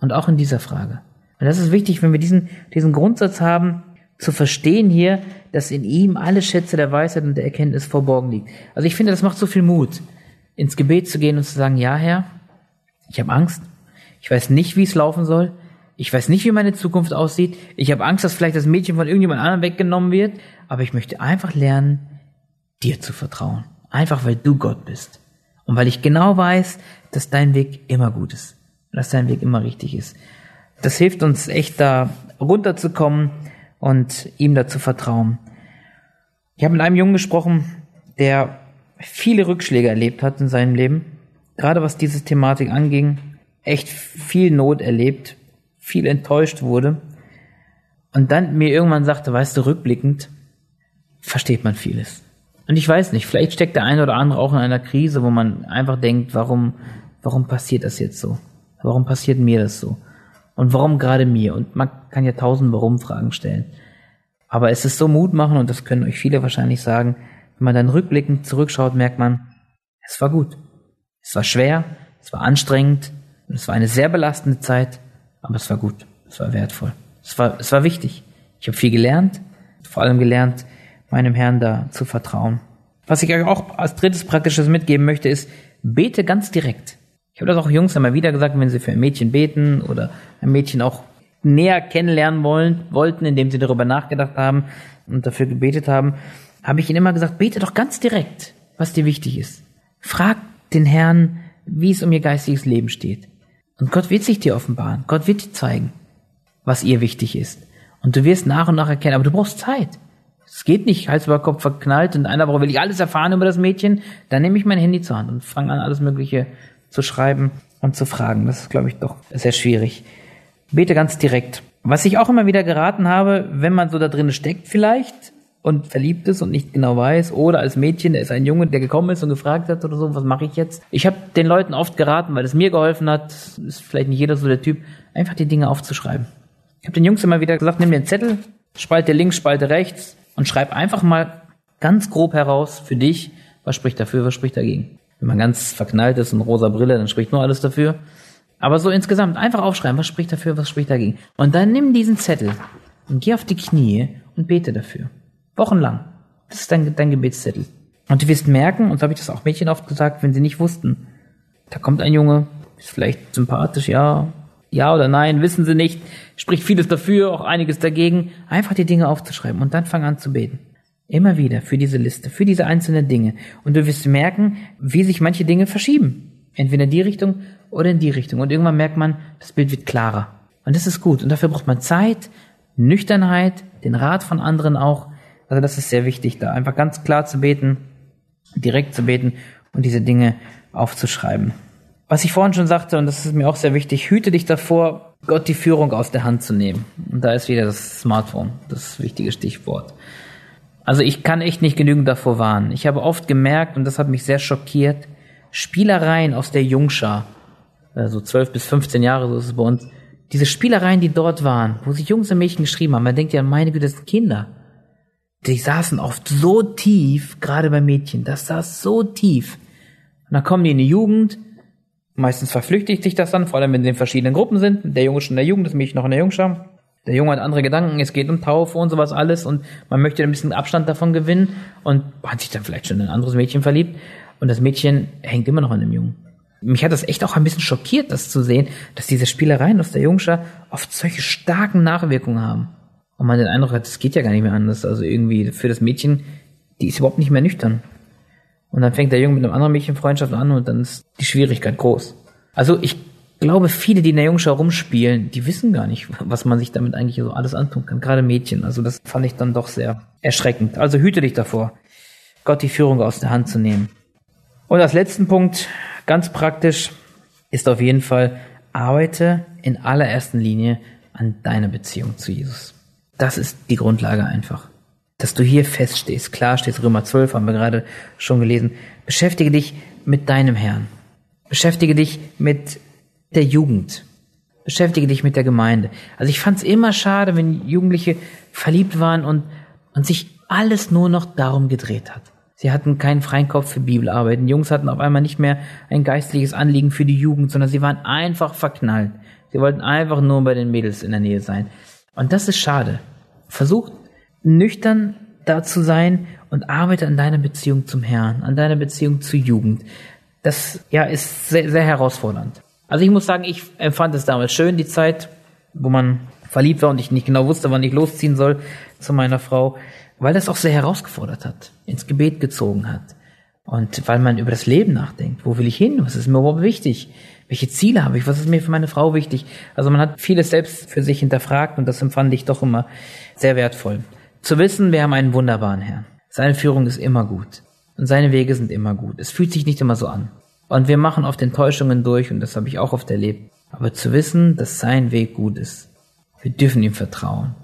Und auch in dieser Frage. Und das ist wichtig, wenn wir diesen, diesen Grundsatz haben, zu verstehen hier, dass in ihm alle Schätze der Weisheit und der Erkenntnis verborgen liegen. Also ich finde, das macht so viel Mut, ins Gebet zu gehen und zu sagen, ja Herr, ich habe Angst, ich weiß nicht, wie es laufen soll, ich weiß nicht, wie meine Zukunft aussieht, ich habe Angst, dass vielleicht das Mädchen von irgendjemand anderem weggenommen wird, aber ich möchte einfach lernen, dir zu vertrauen. Einfach weil du Gott bist. Und weil ich genau weiß, dass dein Weg immer gut ist. Dass dein Weg immer richtig ist. Das hilft uns echt da runterzukommen und ihm dazu vertrauen. Ich habe mit einem Jungen gesprochen, der viele Rückschläge erlebt hat in seinem Leben, gerade was diese Thematik anging, echt viel Not erlebt, viel enttäuscht wurde und dann mir irgendwann sagte, weißt du, rückblickend versteht man vieles. Und ich weiß nicht, vielleicht steckt der eine oder andere auch in einer Krise, wo man einfach denkt, warum, warum passiert das jetzt so? Warum passiert mir das so? Und warum gerade mir? Und man kann ja tausend Warum-Fragen stellen. Aber es ist so Mut machen, und das können euch viele wahrscheinlich sagen, wenn man dann rückblickend zurückschaut, merkt man, es war gut. Es war schwer, Es war anstrengend, es war eine sehr belastende Zeit, aber es war gut, es war wertvoll, es war, es war wichtig. Ich habe viel gelernt, vor allem gelernt, meinem Herrn da zu vertrauen. Was ich euch auch als drittes praktisches mitgeben möchte, ist, bete ganz direkt. Ich habe das auch Jungs immer wieder gesagt, wenn sie für ein Mädchen beten oder ein Mädchen auch näher kennenlernen wollen, wollten, indem sie darüber nachgedacht haben und dafür gebetet haben, habe ich ihnen immer gesagt, bete doch ganz direkt, was dir wichtig ist. Frag den Herrn, wie es um ihr geistiges Leben steht. Und Gott wird sich dir offenbaren. Gott wird dir zeigen, was ihr wichtig ist. Und du wirst nach und nach erkennen, aber du brauchst Zeit. Es geht nicht Hals über Kopf verknallt und einer Woche will ich alles erfahren über das Mädchen. Dann nehme ich mein Handy zur Hand und fange an, alles Mögliche zu schreiben und zu fragen. Das ist, glaube ich, doch sehr schwierig. Bete ganz direkt. Was ich auch immer wieder geraten habe, wenn man so da drin steckt vielleicht, und verliebt ist und nicht genau weiß, oder als Mädchen, ist ein Junge, der gekommen ist und gefragt hat oder so, was mache ich jetzt? Ich habe den Leuten oft geraten, weil es mir geholfen hat, ist vielleicht nicht jeder so der Typ, einfach die Dinge aufzuschreiben. Ich habe den Jungs immer wieder gesagt, nimm einen Zettel, spalte links, spalte rechts und schreib einfach mal ganz grob heraus für dich, was spricht dafür, was spricht dagegen. Wenn man ganz verknallt ist und rosa Brille, dann spricht nur alles dafür. Aber so insgesamt einfach aufschreiben, was spricht dafür, was spricht dagegen. Und dann nimm diesen Zettel und geh auf die Knie und bete dafür. Wochenlang. Das ist dein, dein Gebetszettel. Und du wirst merken, und so habe ich das auch Mädchen oft gesagt, wenn sie nicht wussten, da kommt ein Junge, ist vielleicht sympathisch, ja, ja oder nein, wissen sie nicht, spricht vieles dafür, auch einiges dagegen, einfach die Dinge aufzuschreiben und dann fang an zu beten. Immer wieder für diese Liste, für diese einzelnen Dinge. Und du wirst merken, wie sich manche Dinge verschieben. Entweder in die Richtung oder in die Richtung. Und irgendwann merkt man, das Bild wird klarer. Und das ist gut. Und dafür braucht man Zeit, Nüchternheit, den Rat von anderen auch, also das ist sehr wichtig, da einfach ganz klar zu beten, direkt zu beten und diese Dinge aufzuschreiben. Was ich vorhin schon sagte, und das ist mir auch sehr wichtig, hüte dich davor, Gott die Führung aus der Hand zu nehmen. Und da ist wieder das Smartphone, das wichtige Stichwort. Also ich kann echt nicht genügend davor warnen. Ich habe oft gemerkt, und das hat mich sehr schockiert, Spielereien aus der Jungschar, also 12 bis 15 Jahre, so ist es bei uns, diese Spielereien, die dort waren, wo sich Jungs und Mädchen geschrieben haben, man denkt ja, meine Güte, das sind Kinder die saßen oft so tief, gerade bei Mädchen, das saß so tief. Und dann kommen die in die Jugend, meistens verflüchtigt sich das dann, vor allem wenn sie in verschiedenen Gruppen sind, der Junge schon in der Jugend, das Mädchen noch in der Jungschau. Der Junge hat andere Gedanken, es geht um Taufe und sowas alles und man möchte ein bisschen Abstand davon gewinnen und hat sich dann vielleicht schon in ein anderes Mädchen verliebt und das Mädchen hängt immer noch an dem Jungen. Mich hat das echt auch ein bisschen schockiert, das zu sehen, dass diese Spielereien aus der Jungschau oft solche starken Nachwirkungen haben. Und man den Eindruck hat, es geht ja gar nicht mehr anders. Also irgendwie für das Mädchen, die ist überhaupt nicht mehr nüchtern. Und dann fängt der Junge mit einem anderen Mädchen Freundschaft an und dann ist die Schwierigkeit groß. Also ich glaube, viele, die in der Jungschau rumspielen, die wissen gar nicht, was man sich damit eigentlich so alles antun kann. Gerade Mädchen. Also das fand ich dann doch sehr erschreckend. Also hüte dich davor, Gott die Führung aus der Hand zu nehmen. Und als letzten Punkt, ganz praktisch, ist auf jeden Fall, arbeite in allerersten Linie an deiner Beziehung zu Jesus. Das ist die Grundlage einfach. Dass du hier feststehst. Klar steht Römer 12, haben wir gerade schon gelesen. Beschäftige dich mit deinem Herrn. Beschäftige dich mit der Jugend. Beschäftige dich mit der Gemeinde. Also ich fand es immer schade, wenn Jugendliche verliebt waren und, und sich alles nur noch darum gedreht hat. Sie hatten keinen freien Kopf für Bibelarbeiten. Jungs hatten auf einmal nicht mehr ein geistliches Anliegen für die Jugend, sondern sie waren einfach verknallt. Sie wollten einfach nur bei den Mädels in der Nähe sein. Und das ist schade. Versuch nüchtern da zu sein und arbeite an deiner Beziehung zum Herrn, an deiner Beziehung zur Jugend. Das ja ist sehr, sehr herausfordernd. Also ich muss sagen, ich empfand es damals schön, die Zeit, wo man verliebt war und ich nicht genau wusste, wann ich losziehen soll zu meiner Frau, weil das auch sehr herausgefordert hat, ins Gebet gezogen hat. Und weil man über das Leben nachdenkt. Wo will ich hin? Was ist mir überhaupt wichtig? Welche Ziele habe ich? Was ist mir für meine Frau wichtig? Also man hat vieles selbst für sich hinterfragt und das empfand ich doch immer sehr wertvoll. Zu wissen, wir haben einen wunderbaren Herrn. Seine Führung ist immer gut. Und seine Wege sind immer gut. Es fühlt sich nicht immer so an. Und wir machen oft Enttäuschungen durch und das habe ich auch oft erlebt. Aber zu wissen, dass sein Weg gut ist. Wir dürfen ihm vertrauen.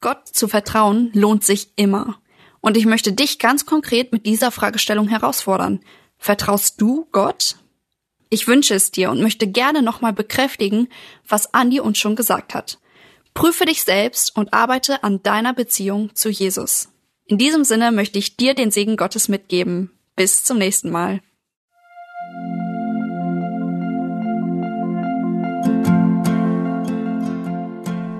Gott zu vertrauen lohnt sich immer. Und ich möchte dich ganz konkret mit dieser Fragestellung herausfordern. Vertraust du Gott? Ich wünsche es dir und möchte gerne nochmal bekräftigen, was Andi uns schon gesagt hat. Prüfe dich selbst und arbeite an deiner Beziehung zu Jesus. In diesem Sinne möchte ich dir den Segen Gottes mitgeben. Bis zum nächsten Mal.